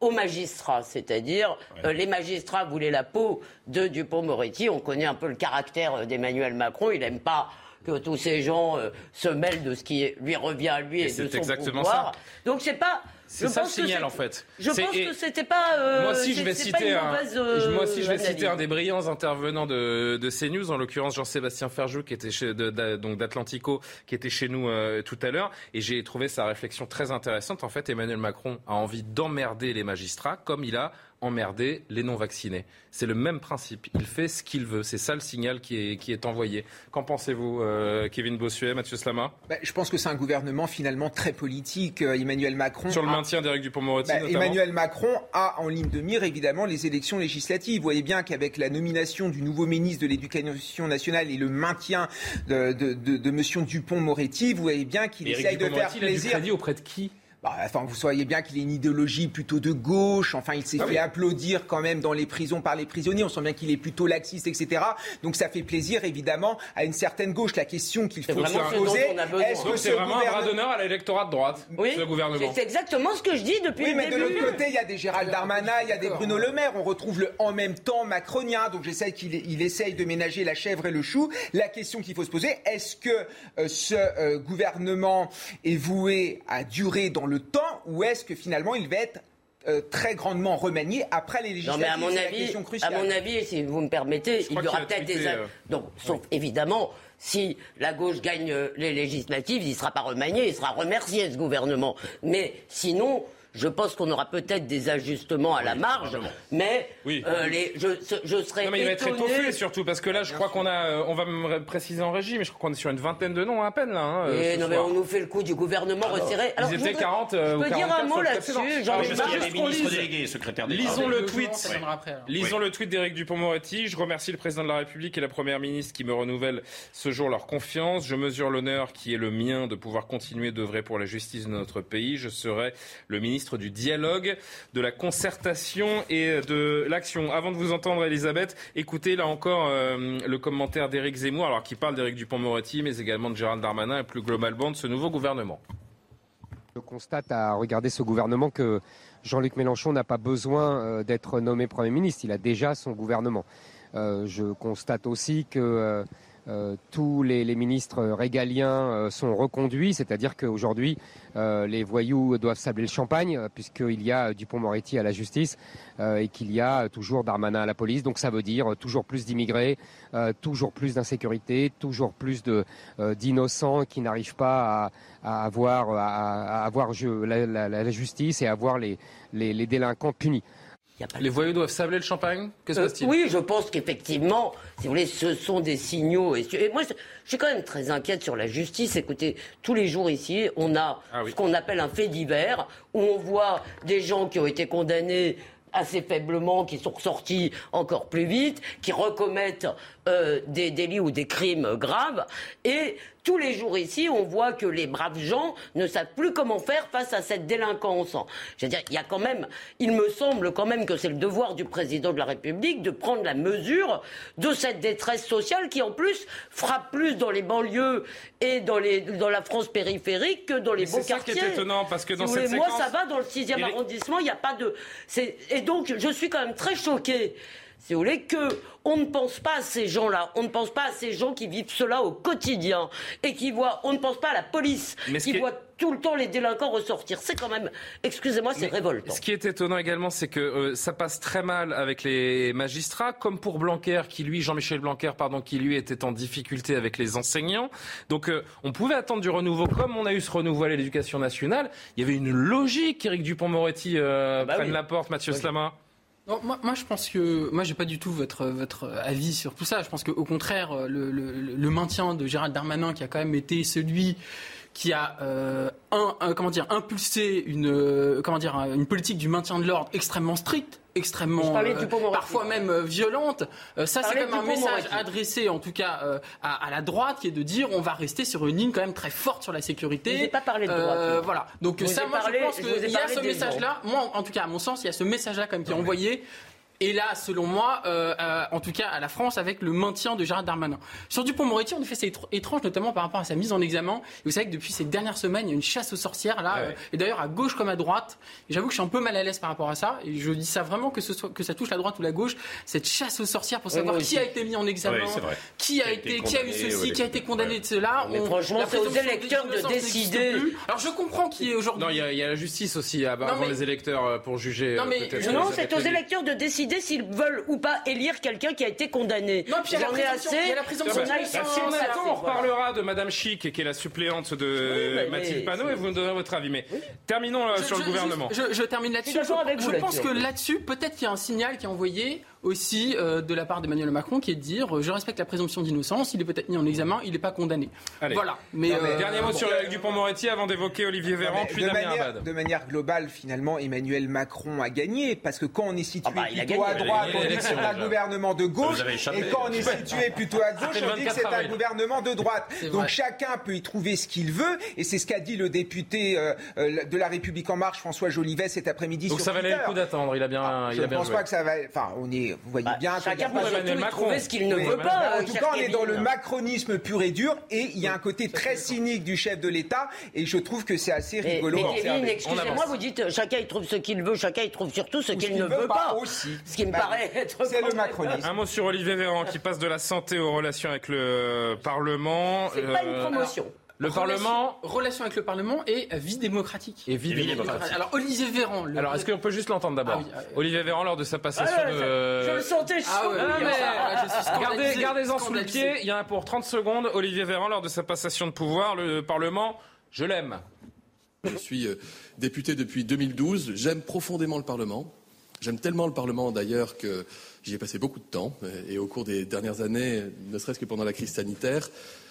aux magistrats, c'est-à-dire euh, les magistrats voulaient la peau de Dupont-Moretti. On connaît un peu le caractère d'Emmanuel Macron. Il n'aime pas que tous ces gens euh, se mêlent de ce qui lui revient à lui et, Et de c'est son exactement pouvoir. ça. Donc c'est pas. C'est ça le signal en fait. Je pense que c'était pas. euh, moi aussi, je vais pas citer un. mauvaise, euh, moi aussi, je vais citer un des brillants intervenants de, de CNews, en l'occurrence Jean-Sébastien Ferjou, qui était chez, de- de- donc d'Atlantico, qui était chez nous euh, tout à l'heure, et j'ai trouvé sa réflexion très intéressante. En fait, Emmanuel Macron a envie d'emmerder les magistrats, comme il a emmerder les non-vaccinés. C'est le même principe. Il fait ce qu'il veut. C'est ça le signal qui est, qui est envoyé. Qu'en pensez-vous, euh, Kevin Bossuet, Mathieu Slama? Bah, Je pense que c'est un gouvernement finalement très politique. Euh, Emmanuel Macron. Sur le maintien d'Éric Dupont-Moretti, bah, Emmanuel Macron a en ligne de mire évidemment les élections législatives. Vous voyez bien qu'avec la nomination du nouveau ministre de l'Éducation nationale et le maintien de, de, de, de M. Dupont-Moretti, vous voyez bien qu'il essaye de faire plaisir. Il a du auprès de qui? Bah, enfin, vous voyez bien qu'il a une idéologie plutôt de gauche. Enfin, il s'est ah fait applaudir quand même dans les prisons par les prisonniers. On sent bien qu'il est plutôt laxiste, etc. Donc, ça fait plaisir, évidemment, à une certaine gauche. La question qu'il faut se poser, est-ce que c'est vraiment un bras d'honneur à l'électorat de droite, oui, ce gouvernement C'est exactement ce que je dis depuis oui, mais de l'autre côté, il y a des Gérald Darmanin, il y a des Bruno Le Maire. On retrouve le en même temps macronien. Donc, j'essaie qu'il il essaye de ménager la chèvre et le chou. La question qu'il faut se poser, est-ce que euh, ce euh, gouvernement est voué à durer dans le temps ou est est-ce que finalement il va être euh, très grandement remanié après les législatives. Non, mais à mon avis, à mon avis, si vous me permettez, il y aura peut-être des. Euh, Donc, sauf évidemment, si la gauche gagne euh, les législatives, il ne sera pas remanié, il sera remercié ce gouvernement. Mais sinon, je pense qu'on aura peut-être des ajustements à la marge, mais euh, les, je, je serais. Non, mais il va être étoffé surtout, parce que là, je crois qu'on a. Euh, on va me préciser en régie, mais je crois qu'on est sur une vingtaine de noms à peine, là. Hein, euh, non, mais on nous fait le coup du gouvernement ah resserré. Alors, ils étaient 40 Je peux dire un mot là-dessus J'en ai Lisons le tweet. Lisons le tweet d'Éric Dupont-Moretti. Je remercie le président de la République et la première ministre qui me renouvellent ce jour leur confiance. Je mesure l'honneur qui est le mien de pouvoir continuer d'œuvrer pour la justice de notre pays. Je serai le ministre du dialogue de la concertation et de l'action. Avant de vous entendre, Elisabeth, écoutez là encore euh, le commentaire d'Éric Zemmour, alors qui parle d'Éric Dupont-Moretti, mais également de Gérald Darmanin et plus globalement de ce nouveau gouvernement. Je constate à regarder ce gouvernement que Jean-Luc Mélenchon n'a pas besoin euh, d'être nommé Premier ministre. Il a déjà son gouvernement. Euh, je constate aussi que euh, tous les, ministres régaliens euh, sont reconduits, c'est-à-dire qu'aujourd'hui, euh, les voyous doivent sabler le champagne, puisqu'il y a Dupont-Moretti à la justice et qu'il y a toujours Darmanin à la police. Donc ça veut dire toujours plus d'immigrés, toujours plus d'insécurité, toujours plus d'innocents qui n'arrivent pas à, avoir, à, avoir la, justice et à voir les délinquants punis. Les voyous doivent sabler le champagne? Que se euh, passe-t-il? Oui, je pense qu'effectivement, si vous voulez, ce sont des signaux. Et, moi, je, suis quand même très inquiète sur la justice. Écoutez, tous les jours ici, on a ah ce qu'on appelle un fait divers, où on voit des gens qui ont été condamnés assez faiblement, qui sont ressortis encore plus vite, qui recommettent euh, des délits ou des crimes graves. Et tous les jours ici, on voit que les braves gens ne savent plus comment faire face à cette délinquance. Je veux dire, il y a quand même, il me semble quand même que c'est le devoir du président de la République de prendre la mesure de cette détresse sociale qui en plus frappe plus dans les banlieues et dans, les, dans la France périphérique que dans les beaux quartiers. C'est ça qui est étonnant parce que dans cette Moi, ça va dans le 6e arrondissement, il n'y a pas de. Et donc, je suis quand même très choquée si vous voulez, que on ne pense pas à ces gens-là, on ne pense pas à ces gens qui vivent cela au quotidien et qui voient, on ne pense pas à la police qui voit tout le temps les délinquants ressortir. C'est quand même, excusez-moi, c'est révoltant. Ce qui est étonnant également, c'est que euh, ça passe très mal avec les magistrats, comme pour Blanquer, qui lui, Jean-Michel Blanquer, pardon, qui lui était en difficulté avec les enseignants. Donc, euh, on pouvait attendre du renouveau, comme on a eu ce renouveau à l'éducation nationale. Il y avait une logique, Éric Dupont-Moretti euh, bah prenne la porte, Mathieu Moi, je pense que moi j'ai pas du tout votre votre avis sur tout ça. Je pense qu'au contraire, le, le, le, maintien de Gérald Darmanin, qui a quand même été celui qui a euh, un, comment dire impulsé une euh, comment dire une politique du maintien de l'ordre extrêmement stricte extrêmement euh, parfois même euh, violente. ça, c'est quand même un message adressé, en tout cas, à, la droite, qui est de dire on va rester sur une ligne quand même très forte sur la sécurité. J'ai pas parlé de droite. voilà. Donc ça, moi, je pense qu'il y a ce message-là. Moi, en tout cas, à mon sens, il y a ce message-là quand même qui est envoyé et là, selon moi, euh, euh, en tout cas à la France, avec le maintien de Gérald Darmanin. Sur Dupont-Moretti, en effet, c'est étrange, notamment par rapport à sa mise en examen. vous savez que depuis ces dernières semaines, il y a une chasse aux sorcières, là, euh, et d'ailleurs à gauche comme à droite. J'avoue que je suis un peu mal à l'aise par rapport à ça, et je dis ça vraiment que, ce soit, que ça touche la droite ou la gauche, cette chasse aux sorcières pour savoir qui a été mis en examen, qui a, été, qui a eu ceci, qui a été condamné de cela. Mais franchement, c'est aux électeurs de décider. Alors je comprends qui est aujourd'hui. Non, il y, a la justice aussi avant les électeurs pour juger. Non, mais non, c'est aux électeurs de décider décider s'ils veulent ou pas élire quelqu'un qui a été condamné. Non, puis J'en ai assez. il y a la sans- Si on a le voilà, temps, c'est- on reparlera de Madame Chic, qui est la suppléante de Oui, mais- Mathilde Panot, et vous me donnerez votre avis. Mais terminons euh, Je- sur le gouvernement. Je, je termine là-dessus. Je pense que là-dessus, peut-être qu'il y a un signal qui est envoyé aussi euh, de la part d'Emmanuel Macron, qui est de dire euh, je respecte la présomption d'innocence, il est peut-être mis en examen, il n'est pas condamné. Allez. Voilà. Mais, Non, mais- euh, Dernier mot bon. sur Eric Dupont-Moretti avant d'évoquer Olivier Véran, Non, puis de, Damien manière, Abad. de manière globale, finalement, Emmanuel Macron a gagné. Parce que quand on est situé Ah bah, il a plutôt gagné. à droite, on dit que c'est un gouvernement de gauche. Échappé. Et quand on est situé plutôt à gauche, on dit que 24 c'est un gouvernement de droite. Donc chacun peut y trouver ce qu'il veut. Et c'est ce qu'a dit le député de La République En Marche, François Jolivet, cet après-midi Donc sur ça valait le coup d'attendre, il a bien, Ah, il je ne pense joué. pas que ça va. Enfin, on est. Vous voyez Bah, bien. que- chacun Pour peut Emmanuel Macron. trouver ce qu'il ne Oui, veut pas. en euh, tout cher cas, on est dans le macronisme pur et dur, et il y a un côté très cynique du chef de l'État, et je trouve que c'est assez rigolo. mais Kevin, excusez-moi, vous dites euh, chacun il trouve ce qu'il veut, chacun il trouve surtout ce qu'il ne veut pas. aussi. Ce qui me Bah, paraît être C'est le macronisme. Un mot sur Olivier Véran qui passe de la santé aux relations avec le Parlement. C'est pas une Euh, promotion. Le Parlement Relation avec le Parlement et vie démocratique. et vie vie démocratique. Alors Olivier Véran. le- Alors, est-ce qu'on peut juste l'entendre d'abord Ah oui, ah oui. Olivier Véran, lors de sa passation Ah ouais, de... Je le sentais Ah chaud. ouais, Non, oui, mais- ah, je suis Gardez, gardez-en sous le pied. Il y en a pour 30 secondes. Olivier Véran, lors de sa passation de pouvoir, le Parlement, je l'aime. Je suis euh, député depuis 2012. J'aime profondément le Parlement. J'aime tellement le Parlement d'ailleurs que j'y ai passé beaucoup de temps. Et au cours des dernières années, ne serait-ce que pendant la crise sanitaire,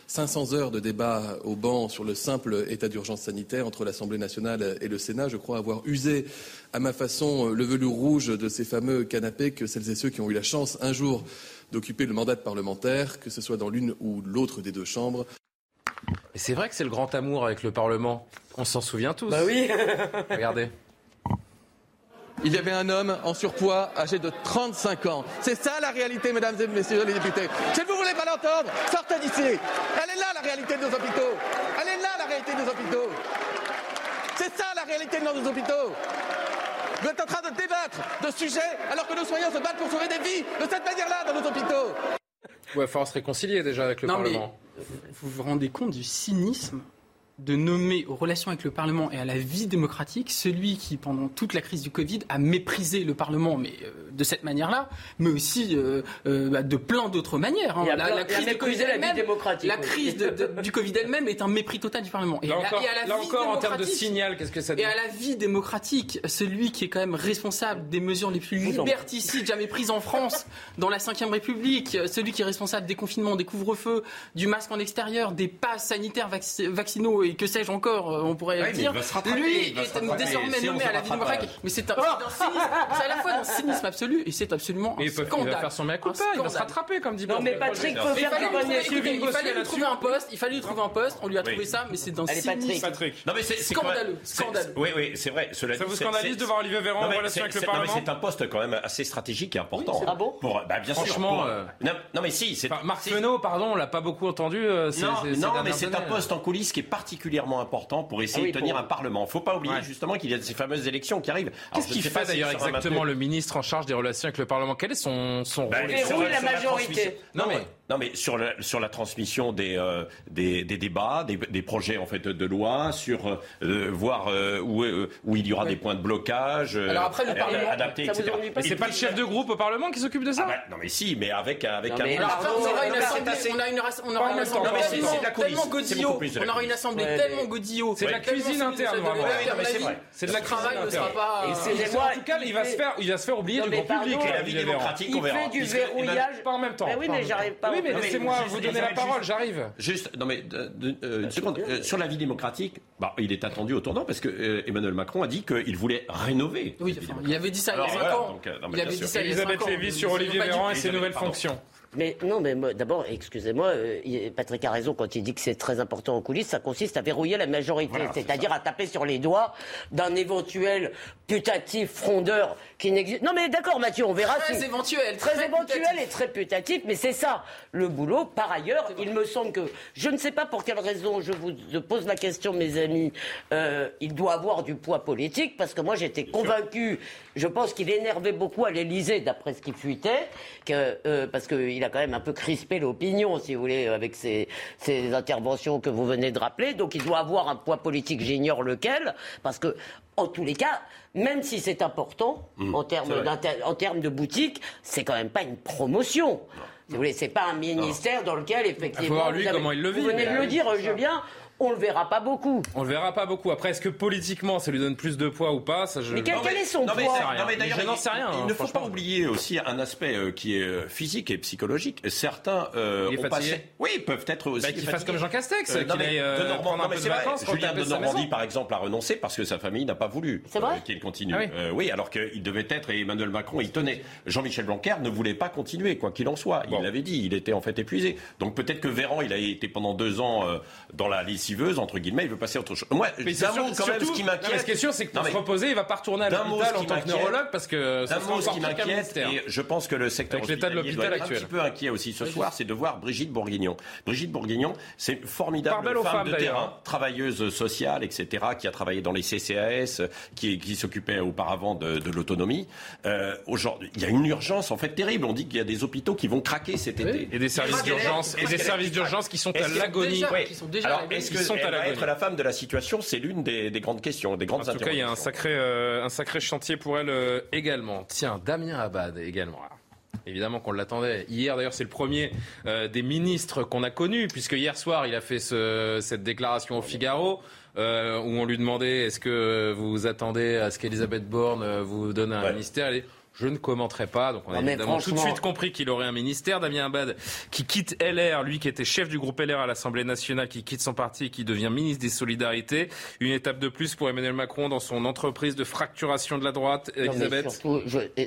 500 heures de débat au banc sur le simple état d'urgence sanitaire entre l'Assemblée nationale et le Sénat. Je crois avoir usé à ma façon le velours rouge de ces fameux canapés que celles et ceux qui ont eu la chance un jour d'occuper le mandat de parlementaire, que ce soit dans l'une ou l'autre des deux chambres. C'est vrai que c'est le grand amour avec le Parlement. On s'en souvient tous. Bah oui. Regardez. Il y avait un homme en surpoids âgé de 35 ans. C'est ça la réalité, mesdames et messieurs les députés. Si vous ne voulez pas l'entendre, sortez d'ici. Elle est là la réalité de nos hôpitaux. Elle est là la réalité de nos hôpitaux. C'est ça la réalité de nos hôpitaux. Vous êtes en train de débattre de sujets alors que nos soignants se battent pour sauver des vies de cette manière-là dans nos hôpitaux. Ouais, faut se réconcilier déjà avec le Non, mais Parlement. vous vous rendez compte du cynisme de nommer aux relations avec le Parlement et à la vie démocratique celui qui, pendant toute la crise du Covid, a méprisé le Parlement, mais euh, de cette manière-là, mais aussi euh, euh, bah, de plein d'autres manières. hein. La, plein- crise, du Covid la vie elle-même- démocratique, la oui. crise de- de- du Covid elle-même est un mépris total du Parlement. Et Là à la- encore, et à la là vie encore en termes de démocratique- signal, qu'est-ce que ça dit et à la vie démocratique, celui qui est quand même responsable des mesures les plus liberticides jamais prises en France dans la Ve République, celui qui est responsable des confinements, des couvre-feux, du masque en extérieur, des passes sanitaires vac- vaccinaux et que sais-je encore, euh, on pourrait Ouais, mais dire. il va se rattraper, Lui il va se est désormais nommé à la. Mais c'est un, cynisme, c'est à la fois un cynisme absolu et c'est absolument Mais un il, peut, il scandale. va faire son mea culpa, il va se scandale. rattraper, comme dit Non, mais Patrick peut Il faire il fallait lui trouver un poste, il fallait lui trouver un poste, on lui a trouvé ça, mais c'est d'un Allez, Patrick. cynisme. Non mais c'est Scandaleux, scandaleux. Oui oui c'est vrai. Cela Ça vous c'est- scandalise de voir Olivier Véran en relation avec le c'est- non, mais Parlement c'est un poste quand même assez stratégique et important. c'est Ah bon Pour, bah, bien sûr. Franchement, pour- euh, non, non, mais si. Marc Fesneau, pardon, on l'a pas beaucoup entendu. euh, Non, mais c'est un poste en coulisses qui est particulièrement important pour essayer Ah oui, de tenir pour- un Parlement. Faut pas oublier Ouais. justement qu'il y a ces fameuses élections qui arrivent. Qu'est-ce qu'il fait d'ailleurs exactement le ministre en charge des relations avec le Parlement? Quel est son, son Bah, rôle? la majorité. Non, mais, non, mais sur, la, sur la transmission des, euh, des, des débats, des, des projets en fait de loi, sur euh, voir euh, où, euh, où il y aura des points de blocage, euh, Alors après, le euh, Parlement, etc. Mais c'est pas le chef de groupe au Parlement qui s'occupe de ça Ah bah, non mais si, mais avec avec Non, un. mais Alors après, on aura une assemblée, on une, aura une assemblée tellement, godillot. On aura une assemblée tellement godillot. C'est de la cuisine interne, c'est de la cuisine ne sera interne. euh, En tout cas, il va il se faire, il va se faire oublier du grand public. la vie démocratique, Il on verra. fait du verrouillage. Pas en même temps. Mais oui, mais j'arrive pas Oui, mais laissez-moi vous donner la parole, j'arrive. Juste, non mais euh, une seconde, euh, sur la vie démocratique, bah, il est attendu au tournant parce que euh, Emmanuel Macron a dit qu'il voulait rénover. Oui, il avait dit ça il y a Alors, 5 voilà, ans. Il avait dit ça il y a Elisabeth 5 ans. Lévy sur Olivier Véran et ses nouvelles fonctions. Mais non, mais d'abord, excusez-moi, euh, Patrick a raison quand il dit que c'est très important en coulisses. Ça consiste à verrouiller la majorité, Voilà, c'est-à-dire à taper sur les doigts d'un éventuel putatif frondeur qui n'existe. Non, mais d'accord, Mathieu, on verra. Très si- éventuel. Très éventuel putatif. et très putatif, mais c'est ça le boulot. Par ailleurs, il me semble que, je ne sais pas pour quelle raison, je vous pose la question, mes amis, euh, il doit avoir du poids politique, parce que moi j'étais convaincu, je pense qu'il énervait beaucoup à l'Élysée, d'après ce qui fuitait, que, euh, parce qu'il a quand même un peu crispé l'opinion, si vous voulez, avec ses interventions que vous venez de rappeler, donc il doit avoir un poids politique, j'ignore lequel, parce que, en tous les cas, même si c'est important Mmh, en termes en termes de boutique, c'est quand même pas une promotion. Si vous voulez, c'est pas un ministère dans lequel effectivement. voir, lui, vous avez- comment il le vit, Vous venez de le dire, Julien. On le verra pas beaucoup. On le verra pas beaucoup. Après, est-ce que politiquement, ça lui donne plus de poids ou pas ça, je... Mais quel- Non, quel est son non, poids non, mais d'ailleurs, Je n'en il- sais rien, Il, hein, ne faut pas oublier aussi un aspect euh, qui est euh, physique et psychologique. Certains euh, ont passé. Oui, peuvent être aussi. Bah, qu'il fasse comme Jean Castex, Euh, qu'il aille, de un peu de vacances, Julien de Normandie, par exemple, a renoncé parce que sa famille n'a pas voulu C'est vrai qu'il continue. Ah oui. Oui, alors qu'il devait être, et Emmanuel Macron, il tenait. Jean-Michel Blanquer ne voulait pas continuer, quoi qu'il en soit. Il l'avait dit, il était en fait épuisé. Donc peut-être que Véran, il a été pendant deux ans dans la lessiveuse, entre guillemets, il veut passer à autre chose. Moi, Mais c'est d'un sûr- mot, quand même, surtout- ce qui non, mais m'inquiète. Ce qui est sûr, c'est que pour se reposer, il va pas retourner à l'hôpital en tant que m'inquiète- neurologue parce que ça Un sera mot, ce qui m'inquiète, et je pense que le secteur Avec de hospitalier l'hôpital doit être actuel. un petit peu inquiet aussi ce soir, c'est de voir Brigitte Bourguignon. Brigitte Bourguignon, c'est une formidable femme femmes, de terrain, travailleuse sociale, etc., qui a travaillé dans les CCAS, qui, qui s'occupait auparavant de, de l'autonomie. Euh, aujourd'hui, il y a une urgence en fait terrible. On dit qu'il y a des hôpitaux qui vont craquer cet été. Et des services d'urgence, et des services d'urgence qui sont à que- l'agonie. déjà- Oui. qui sont déjà Alors, est-ce Ils sont à va l'agonie. être la femme de la situation C'est l'une des, des grandes questions, des grandes En tout cas, il y a un sacré, euh, un sacré chantier pour elle euh, également. Tiens, Damien Abad également. Alors, Évidemment qu'on l'attendait. Hier, d'ailleurs, c'est le premier euh, des ministres qu'on a connu, puisque hier soir, il a fait ce- cette déclaration au Figaro, euh, où on lui demandait est-ce que vous attendez à ce qu'Elisabeth Borne vous donne un Ouais. ministère? Elle dit, je ne commenterai pas. Donc, on a Non, mais évidemment tout de suite compris qu'il aurait un ministère. Damien Abad, qui quitte LR, lui qui était chef du groupe LR à l'Assemblée nationale, qui quitte son parti et qui devient ministre des Solidarités. Une étape de plus pour Emmanuel Macron dans son entreprise de fracturation de la droite. Non, Elisabeth.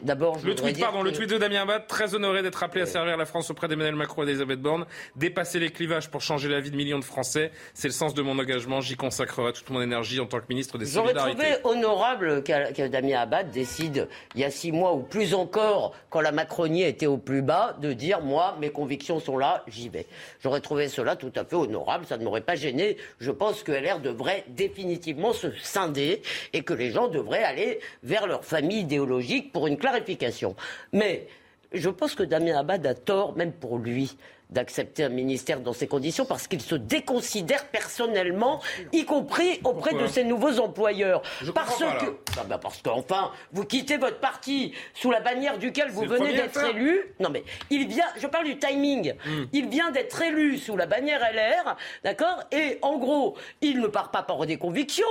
d'abord, Le tweet, pardon, le tweet de Damien Abad, très honoré d'être appelé à servir la France auprès d'Emmanuel Macron et d'Elisabeth Borne, dépasser les clivages pour changer la vie de millions de Français, c'est le sens de mon engagement, j'y consacrerai toute mon énergie en tant que ministre des J'aurais Solidarités. trouvé honorable que Damien Abad décide, il y a six mois ou plus encore, quand la Macronie était au plus bas, de dire moi, mes convictions sont là, j'y vais. J'aurais trouvé cela tout à fait honorable, ça ne m'aurait pas gêné. Je pense que LR devrait définitivement se scinder et que les gens devraient aller vers leur famille idéologique pour une clarification. Mais je pense que Damien Abad a tort, même pour lui d'accepter un ministère dans ces conditions parce qu'il se déconsidère personnellement, y compris auprès Pourquoi de ses nouveaux employeurs. Je parce pas, que. Ah bah parce qu'enfin, vous quittez votre parti sous la bannière duquel vous venez d'être élu. Non mais il vient, je parle du timing. Hmm. Il vient d'être élu sous la bannière LR, d'accord? Et en gros, il ne part pas pour des convictions,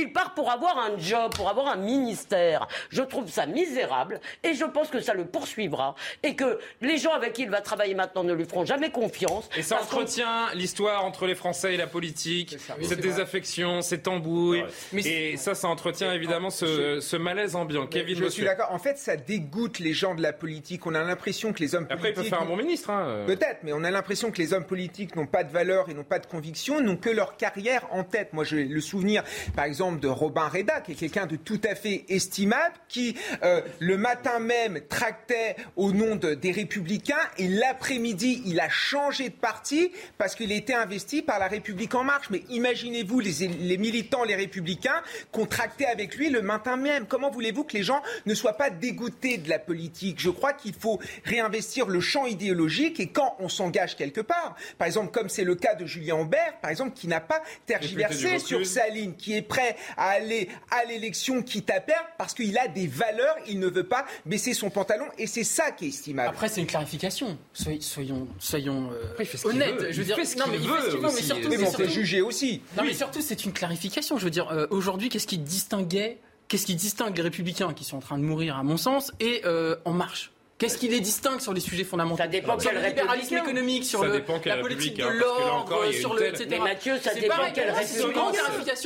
il part pour avoir un job, pour avoir un ministère. Je trouve ça misérable et je pense que ça le poursuivra et que les gens avec qui il va travailler maintenant ne lui feront jamais confiance. Et ça entretient l'histoire entre les Français et la politique, Oui, cette désaffection, ces embrouilles. Mais et ça, ça entretient évidemment ce, ce malaise ambiant. Kevin Je suis d'accord. En fait, ça dégoûte les gens de la politique. On a l'impression que les hommes Après, il politiques. peut faire un bon ministre. Hein. Peut-être, mais on a l'impression que les hommes politiques n'ont pas de valeur et n'ont pas de conviction, n'ont que leur carrière en tête. Moi, j'ai le souvenir, par exemple, de Robin Reda, qui est quelqu'un de tout à fait estimable, qui, euh, le matin même, tractait au nom de- des Républicains, et l'après-midi, il a changé de parti parce qu'il était investi par la République en marche. Mais imaginez-vous les, les militants, les Républicains, contractaient avec lui le matin même. Comment voulez-vous que les gens ne soient pas dégoûtés de la politique? Je crois qu'il faut réinvestir le champ idéologique et quand on s'engage quelque part, par exemple comme c'est le cas de Julien Aubert, par exemple, qui n'a pas tergiversé sur sa ligne, qui est prêt à aller à l'élection quitte à perdre parce qu'il a des valeurs, il ne veut pas baisser son pantalon et c'est ça qui est estimable. Après, c'est une clarification. Soy- Soyons, soyons euh, Après, honnêtes. veut. Je veux Il dire, fait ce non, qu'il mais il veut fait ce qu'il veut, mais aussi. surtout, mais bon, on fait surtout- juger aussi. Non, mais surtout, c'est une clarification. Je veux dire, euh, aujourd'hui, qu'est-ce qui distinguait, qu'est-ce qui distingue les Républicains qui sont en train de mourir, à mon sens, et euh, En Marche? Qu'est-ce qui les distingue sur les sujets fondamentaux Ça dépend Sur quel le libéralisme républicain. économique, sur le- la politique de y a l'ordre, sur le, etc. Mais Mathieu, ça C'est dépend pareil, quel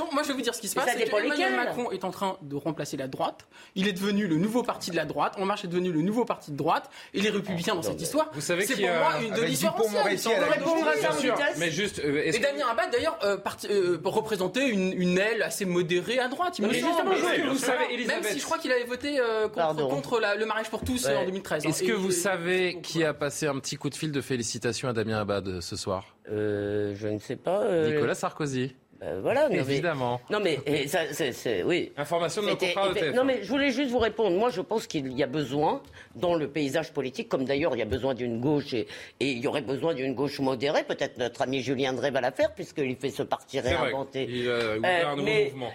pour moi, je vais vous dire ce qui se passe. c'est lesquels. Macron est en train de remplacer la droite. Il est devenu le nouveau parti de la droite. En Marche est devenu le nouveau parti de droite. Et les Républicains dans cette histoire, Vous savez c'est qui pour a- moi une de l'histoire ancienne. mais juste, euh, Et Damien Abad, d'ailleurs, euh, euh, représentait une, aile assez modérée à droite, il me semble. Même si- je crois qu'il avait voté contre, le mariage pour tous en 2013. Hein. Est-ce que vous savez qui a passé un petit coup de fil de félicitations à Damien Abad euh, ce soir? Euh, je ne sais pas. euh, Nicolas Sarkozy. Euh, voilà. Non, Évidemment. non mais ça, c'est, oui. Information de nos confrères de Non mais je voulais juste vous répondre. Moi, je pense qu'il y a besoin dans le paysage politique, comme d'ailleurs il y a besoin d'une gauche et, et, il y aurait besoin d'une gauche modérée. Peut-être notre ami Julien Drey va la faire puisqu'il fait ce parti réinventé. Il a ouvert un nouveau mais, mouvement.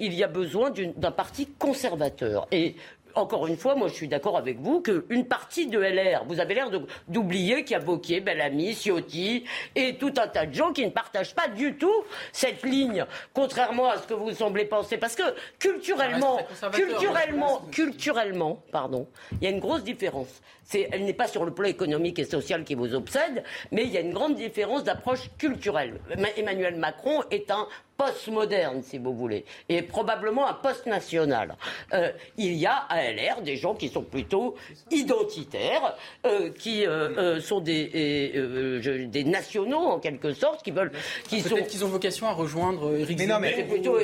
il y a besoin d'un parti conservateur et encore une fois, moi je suis d'accord avec vous qu'une partie de LR, vous avez l'air d'oublier qu'il y a Bocquier, Bellamy, Ciotti et tout un tas de gens qui ne partagent pas du tout cette ligne, contrairement à ce que vous semblez penser. Parce que culturellement, culturellement, culturellement, pardon, il y a une grosse différence. Elle n'est pas sur le plan économique et social qui vous obsède, mais il y a une grande différence d'approche culturelle. Emmanuel Macron est un postmoderne, si vous voulez, et probablement un post-national. Euh, il y a à LR des gens qui sont plutôt identitaires, euh, qui euh, sont des, des nationaux en quelque sorte, qui veulent, qui sont. qu'ils ont vocation à rejoindre Eric Mais non, mais c'est plutôt.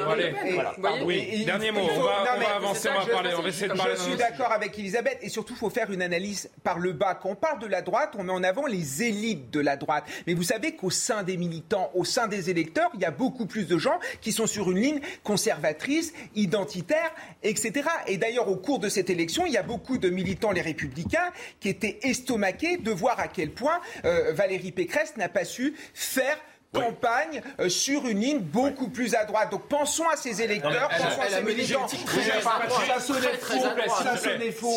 oui. Dernier mot. On va, on va avancer, on va parler. On va essayer de parler. Je suis d'accord avec Elisabeth, et surtout, il faut faire une analyse par le bas. Quand on parle de la droite, on met en avant les élites de la droite. Mais vous savez qu'au sein des militants, au sein des électeurs, il y a beaucoup plus de gens qui sont sur une ligne conservatrice, identitaire, etc. Et d'ailleurs, au cours de cette élection, il y a beaucoup de militants, les républicains, qui étaient estomaqués de voir à quel point euh, Valérie Pécresse n'a pas su faire campagne euh, sur une ligne beaucoup plus à droite. Donc pensons à ces électeurs, pensons à ces militants. Ça sonnait faux, ça sonnait faux.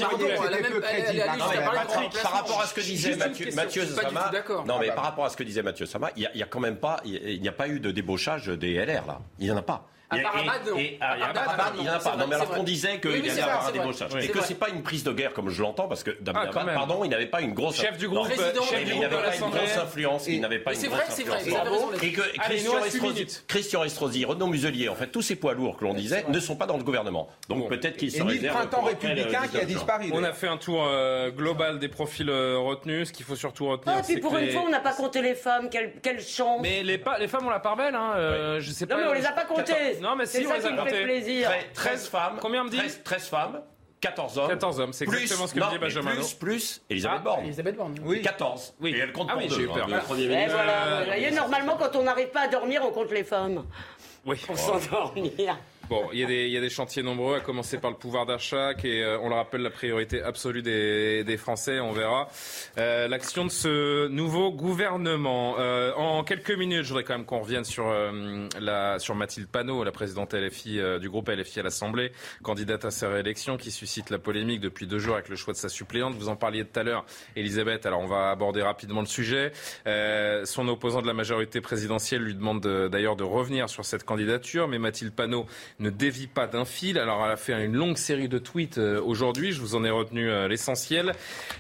Par rapport à ce que disait Mathieu Sama, non mais par rapport à ce que disait Mathieu Sama, il y a quand même pas, il n'y a pas eu de débauchage des LR là. Il n'y en a pas. Et, à Parabad, il n'y en a pas. Non, mais alors qu'on disait qu'il y allait avoir un débauchage. Et que c'est pas une prise de guerre comme je l'entends, parce que Damien ah, pardon, il n'avait pas une grosse. Chef du groupe, il n'avait pas une grosse influence. Il n'avait pas une grosse influence. Et que Christian Estrosi, Renaud Muselier, en fait, tous ces poids lourds que l'on disait ne sont pas dans le gouvernement. Donc peut-être qu'ils se réservent. printemps républicain qui a disparu. On a fait un tour euh, global des profils euh, retenus. Ce qu'il faut surtout retenir, c'est pour une fois, on n'a pas compté les femmes. Quelle chance. Mais les femmes, on la part belle. Je sais pas. Non, mais on les a pas comptées. Non, mais si, on les a fait plaisir. 13 femmes. Combien me dit 13, femmes. 14 hommes. 14 hommes, c'est exactement ce que me dit Benjamin. Plus, plus Elisabeth ah, Borne. Elisabeth Borne. Oui. 14. Oui. Et elle compte ah, pour oui, deux. J'ai eu peur. Hein, Et voilà, vous voyez, normalement, quand on n'arrive pas à dormir, on compte les femmes. Oui. Pour s'endormir. Bon, il y, a des, chantiers nombreux, à commencer par le pouvoir d'achat, qui est, euh, on le rappelle, la priorité absolue des, Français. On verra euh, l'action de ce nouveau gouvernement. Euh, en quelques minutes, je voudrais quand même qu'on revienne sur, la, sur Mathilde Panot, la présidente LFI, du groupe LFI à l'Assemblée, candidate à sa réélection, qui suscite la polémique depuis deux jours avec le choix de sa suppléante. Vous en parliez tout à l'heure, Elisabeth. Alors, on va aborder rapidement le sujet. son opposant de la majorité présidentielle lui demande d'ailleurs de revenir sur cette candidature, mais Mathilde Panot ne dévie pas d'un fil. Alors elle a fait une longue série de tweets euh, aujourd'hui, je vous en ai retenu euh, l'essentiel.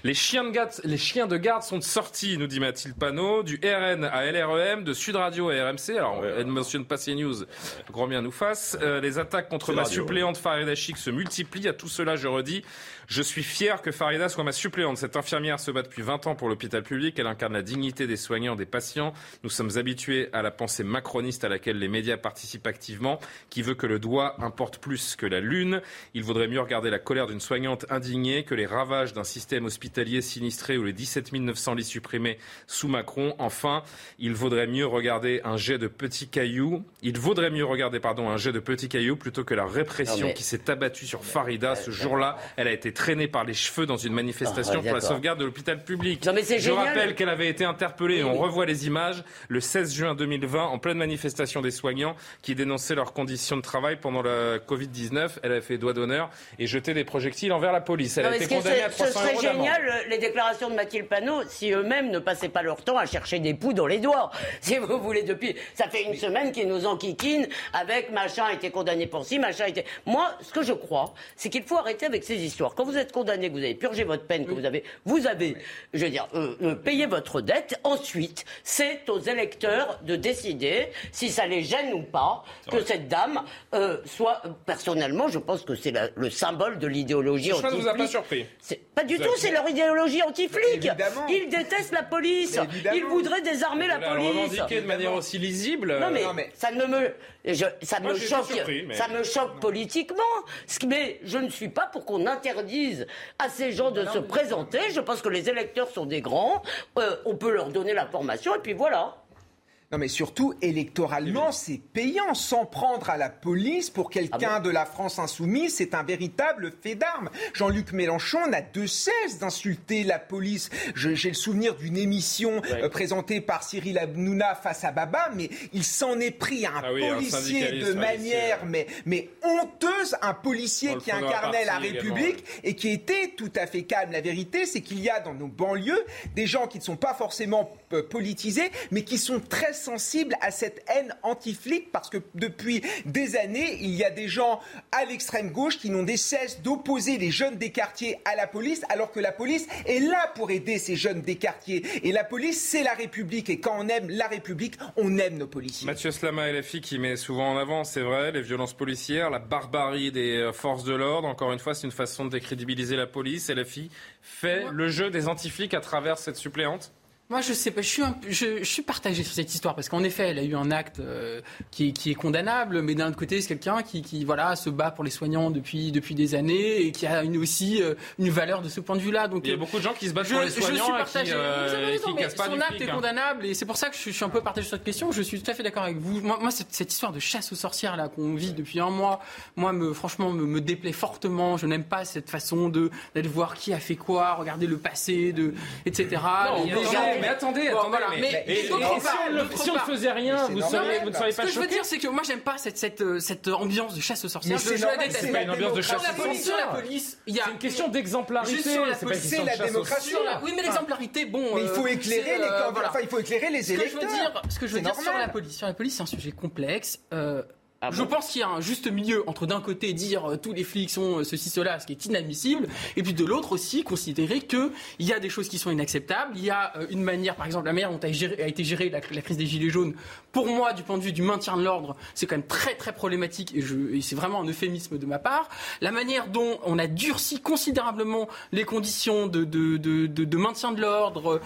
Les chiens, de garde, les chiens de garde sont sortis, nous dit Mathilde Panot, du RN à LREM, de Sud Radio à RMC. Alors elle ne mentionne pas CNews, grand bien nous fasse. Euh, les attaques contre ma suppléante Farida Chic se multiplient. À tout cela, je redis, je suis fier que Farida soit ma suppléante. Cette infirmière se bat depuis 20 ans pour l'hôpital public. Elle incarne la dignité des soignants, des patients. Nous sommes habitués à la pensée macroniste à laquelle les médias participent activement, qui veut que le doigt importe plus que la lune. Il vaudrait mieux regarder la colère d'une soignante indignée que les ravages d'un système hospitalier sinistré ou les 17 900 lits supprimés sous Macron. Enfin, il vaudrait mieux regarder un jet de petits cailloux. Il vaudrait mieux regarder, pardon, un jet de petits cailloux plutôt que la répression qui s'est abattue sur Farida. Ce jour-là, elle a été traînée par les cheveux dans une manifestation ah, pour la sauvegarde de l'hôpital public. Je rappelle qu'elle avait été interpellée, on revoit les images, le 16 juin 2020, en pleine manifestation des soignants qui dénonçaient leurs conditions de travail pendant la Covid-19. Elle a fait doigt d'honneur et jeté des projectiles envers la police. Elle a été condamnée à 300 Ce serait génial, les déclarations de Mathilde Panot, si eux-mêmes ne passaient pas leur temps à chercher des poux dans les doigts. Si vous voulez, depuis, ça fait une semaine qu'ils nous enquiquinent avec machin a été condamné pour ci, machin a été... Moi, ce que je crois, c'est qu'il faut arrêter avec ces histoires. Quand vous êtes condamné, que vous avez purgé votre peine, que vous avez, vous avez, je veux dire, euh, euh, payé votre dette. Ensuite, c'est aux électeurs de décider si ça les gêne ou pas que cette dame euh, soit. Personnellement, je pense que c'est le symbole de l'idéologie anti ne vous a pas surpris. Pas du tout, c'est leur idéologie anti-flic. Ils détestent la police. Ils voudraient désarmer la police. Revendiquer de manière aussi lisible. Non mais, ça ne me, ça me choque, ça me choque politiquement. Mais je ne suis pas pour qu'on interdise à ces gens de se présenter. Je pense que les électeurs sont des grands. Euh, on peut leur donner l'information et puis voilà. Non, mais surtout, électoralement, c'est payant. S'en prendre à la police pour quelqu'un ah de la France insoumise, c'est un véritable fait d'armes. Jean-Luc Mélenchon n'a de cesse d'insulter la police. J'ai le souvenir d'une émission euh, présentée par Cyril Hanouna face à Baba, mais il s'en est pris à un ah policier de manière mais, mais honteuse, un policier qui incarnait la République et qui était tout à fait calme. La vérité, c'est qu'il y a dans nos banlieues des gens qui ne sont pas forcément euh, politisés, mais qui sont très sensibles à cette haine anti-flic parce que depuis des années, il y a des gens à l'extrême gauche qui n'ont des cesse d'opposer les jeunes des quartiers à la police alors que la police est là pour aider ces jeunes des quartiers. Et la police, c'est la République. Et quand on aime la République, on aime nos policiers. Mathieu Slama et la fille qui met souvent en avant, c'est vrai, les violences policières, la barbarie des euh, forces de l'ordre. Encore une fois, c'est une façon de décrédibiliser la police. Et la fille fait le jeu des anti-flics à travers cette suppléante moi, je sais pas, je suis, je, suis partagé sur cette histoire parce qu'en effet, elle a eu un acte euh, qui, est condamnable, mais d'un autre côté, c'est quelqu'un qui, voilà, se bat pour les soignants depuis, depuis des années et qui a une, aussi euh, une valeur de ce point de vue-là. Donc, il y a beaucoup de gens qui se battent pour les soignants je suis partagé. et qui, euh, Son acte est hein. condamnable et c'est pour ça que je, suis un peu partagé sur cette question. Je suis tout à fait d'accord avec vous. Moi, cette, histoire de chasse aux sorcières là qu'on vit depuis un mois, moi, me, franchement, me, déplaît fortement. Je n'aime pas cette façon de d'aller voir qui a fait quoi, regarder le passé, de, etc mais attendez, attendez. mais, si, on, ne faisait rien, vous, ne seriez pas choqué. Ce que je veux dire, c'est que moi, j'aime pas cette, euh, ambiance de chasse aux sorcières. Je, la déteste. pas une ambiance de chasse aux sorcières. C'est une question d'exemplarité. C'est la démocratie. Oui, mais l'exemplarité, bon. il faut euh, éclairer les euh, Enfin, il faut éclairer les électeurs. Ce que je veux dire sur la police, sur la police, c'est un sujet complexe. Ah je pense qu'il y a un juste milieu entre d'un côté dire euh, tous les flics sont euh, ceci, cela, ce qui est inadmissible, et puis de l'autre aussi considérer qu'il y a des choses qui sont inacceptables. Il y a euh, une manière, par exemple, la manière dont a, été gérée la, crise des Gilets jaunes, pour moi, du point de vue du maintien de l'ordre, c'est quand même très très problématique, et, et c'est vraiment un euphémisme de ma part. La manière dont on a durci considérablement les conditions de, de, de, de maintien de l'ordre,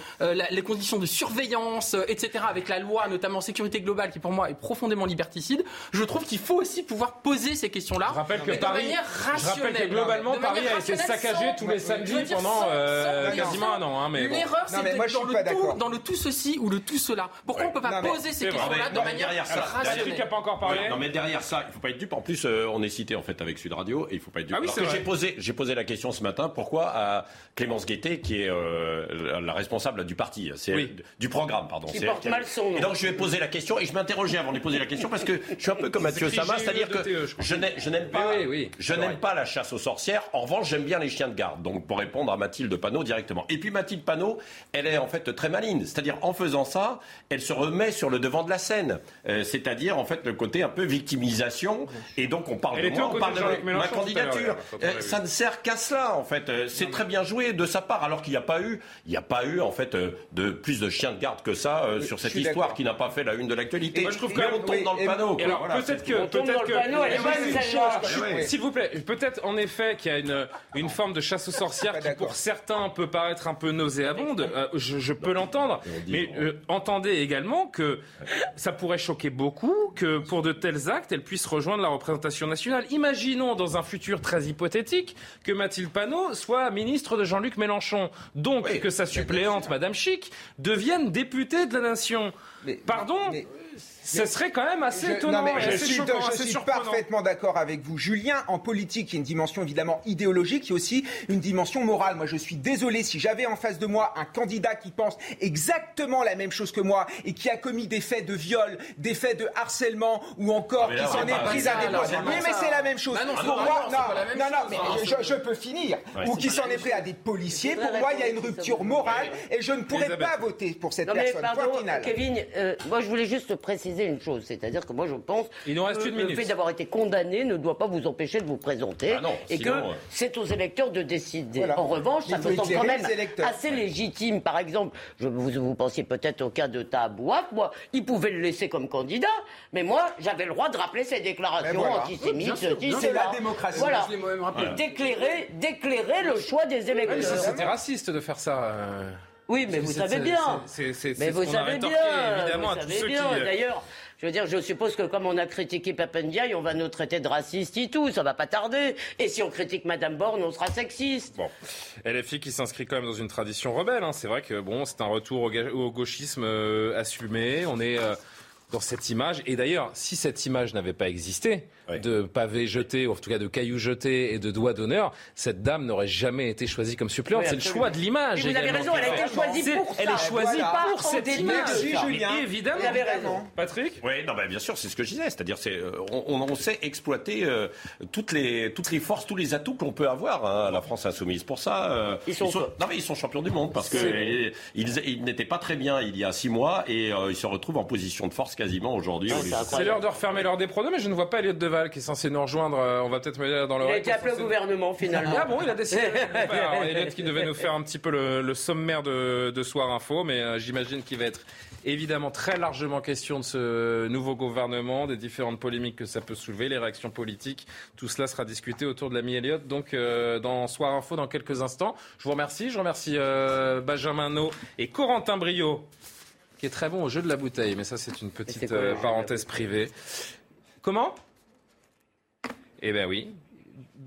les conditions de surveillance, etc., avec la loi, notamment sécurité globale, qui pour moi est profondément liberticide, je trouve qu'il faut aussi pouvoir poser ces questions-là. Je rappelle que Paris, je rappelle que globalement Paris a été saccagé tous les samedis pendant euh, quasiment un an. Hein, mais L'erreur, c'est dans, le tout, dans le tout ceci ou le tout cela. Pourquoi on ne peut pas poser ces questions-là de manière rationnelle qui pas encore parlé. Non, mais derrière ça, il ne faut pas être dupe. En plus, euh, on est cité en fait avec Sud Radio et il ne faut pas être dupe. Ah j'ai posé, j'ai posé la question ce matin. Pourquoi à Clémence Guettet, qui est euh, la responsable du parti, c'est du programme, pardon. Qui porte mal son Et donc je lui ai posé la question et je m'interrogeais avant de lui poser la question parce que je suis un peu comme Mathieu c'est-à-dire que je n'aime pas, je n'aime pas la chasse aux sorcières. En revanche, j'aime bien les chiens de garde. Donc, pour répondre à Mathilde Panot directement. Et puis Mathilde Panot, elle est en fait très maligne. C'est-à-dire, en faisant ça, elle se remet sur le devant de la scène. Euh, c'est-à-dire, en fait, le côté un peu victimisation. Et donc, on parle de moi, on parle de ma candidature. Euh, ça ne sert qu'à cela, en fait. Euh, c'est très bien joué de sa part, alors qu'il n'y a pas eu, il n'y a pas eu, en fait, de plus de chiens de garde que ça sur cette histoire qui n'a pas fait la une de l'actualité. Moi, je trouve qu'on tombe dans le panneau. peut-être que s'il vous plaît, peut-être en effet qu'il y a une, une forme de chasse aux sorcières qui, pour certains, peut paraître un peu nauséabonde. Euh, je, peux l'entendre. Mais euh, entendez également que ça pourrait choquer beaucoup que pour de tels actes, elle puisse rejoindre la représentation nationale. Imaginons dans un futur très hypothétique que Mathilde Panot soit ministre de Jean-Luc Mélenchon. Donc que sa suppléante, Madame Chic, devienne députée de la nation. Pardon ce serait quand même assez étonnant. je, suis, parfaitement d'accord avec vous. Julien, en politique, il y a une dimension évidemment idéologique, il y a aussi une dimension morale. Moi, je suis désolé si j'avais en face de moi un candidat qui pense exactement la même chose que moi et qui a commis des faits de viol, des faits de harcèlement ou encore qui s'en est pris à des Oui, mais c'est la même chose. pour moi, non, non, non, mais je, peux finir. Ou qui s'en est pris à des policiers. Pour moi, il y a une rupture morale et je ne pourrais pas voter pour cette personne. Kevin, euh, moi, je voulais juste préciser une chose, c'est-à-dire que moi je pense Il que le fait d'avoir été condamné ne doit pas vous empêcher de vous présenter ah et que euh, c'est aux électeurs de décider. En revanche, ça me semble quand même assez légitime. Par exemple, je, vous, vous pensiez peut-être au cas de Tabouaf, moi, il pouvait le laisser comme candidat, mais moi j'avais le droit de rappeler ses déclarations antisémites. C'est la démocratie. Voilà. D'éclairer, d'éclairer le choix des électeurs. C'était raciste de faire ça. Euh. Oui, mais vous savez bien. Mais vous savez bien. Évidemment, vous savez bien. Euh, D'ailleurs, je veux dire, je suppose que comme on a critiqué Papendiaï, on va nous traiter de racistes et tout. Ça va pas tarder. Et si on critique Madame Borne, on sera sexiste. Bon. LFI qui s'inscrit quand même dans une tradition rebelle. Hein. C'est vrai que bon, c'est un retour au, gauchisme euh, assumé. On est. Euh, dans cette image. Et d'ailleurs, si cette image n'avait pas existé, de pavés jetés, ou en tout cas de cailloux jetés et de doigts d'honneur, cette dame n'aurait jamais été choisie comme suppléante. c'est le choix de l'image. Vous avez raison, elle a été choisie pour ça. Elle est choisie pour cette image. Julien. Évidemment. Vous avez raison. Patrick Oui, non, bah, bien sûr, c'est ce que je disais. C'est-à-dire, c'est, euh, on, on sait exploiter euh, toutes les toutes les forces, tous les atouts qu'on peut avoir. Hein, la France insoumise pour ça. euh, Ils sont non, mais ils sont champions du monde parce que ils, ils, ils n'étaient pas très bien il y a six mois et euh, ils se retrouvent en position de force quasiment aujourd'hui. Ah, C'est l'heure de refermer l'heure des pronos, mais je ne vois pas Elliot Deval qui est censé nous rejoindre. Euh, On va peut-être me dire dans Il a été appelé au gouvernement finalement. Ah bon, il a décidé. le. Alors, Elliot qui devait nous faire un petit peu le, le sommaire de, de Soir Info, mais euh, j'imagine qu'il va être évidemment très largement question de ce nouveau gouvernement, des différentes polémiques que ça peut soulever, les réactions politiques. Tout cela sera discuté autour de l'ami Elliot. Donc euh, dans Soir Info dans quelques instants. Je vous remercie. Je remercie euh, Benjamin No et Corentin Brio qui est très bon au jeu de la bouteille, mais ça c'est une petite quoi, le euh, parenthèse privée. Comment? Eh ben oui,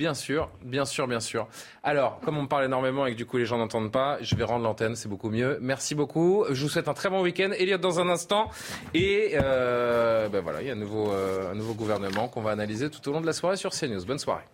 bien sûr, bien sûr, bien sûr. Alors, comme on parle énormément et que du coup les gens n'entendent pas, je vais rendre l'antenne, c'est beaucoup mieux. Merci beaucoup. Je vous souhaite un très bon week-end. Elliot dans un instant. Et euh, ben voilà, il y a un nouveau, euh, un nouveau gouvernement qu'on va analyser tout au long de la soirée sur CNews. Bonne soirée.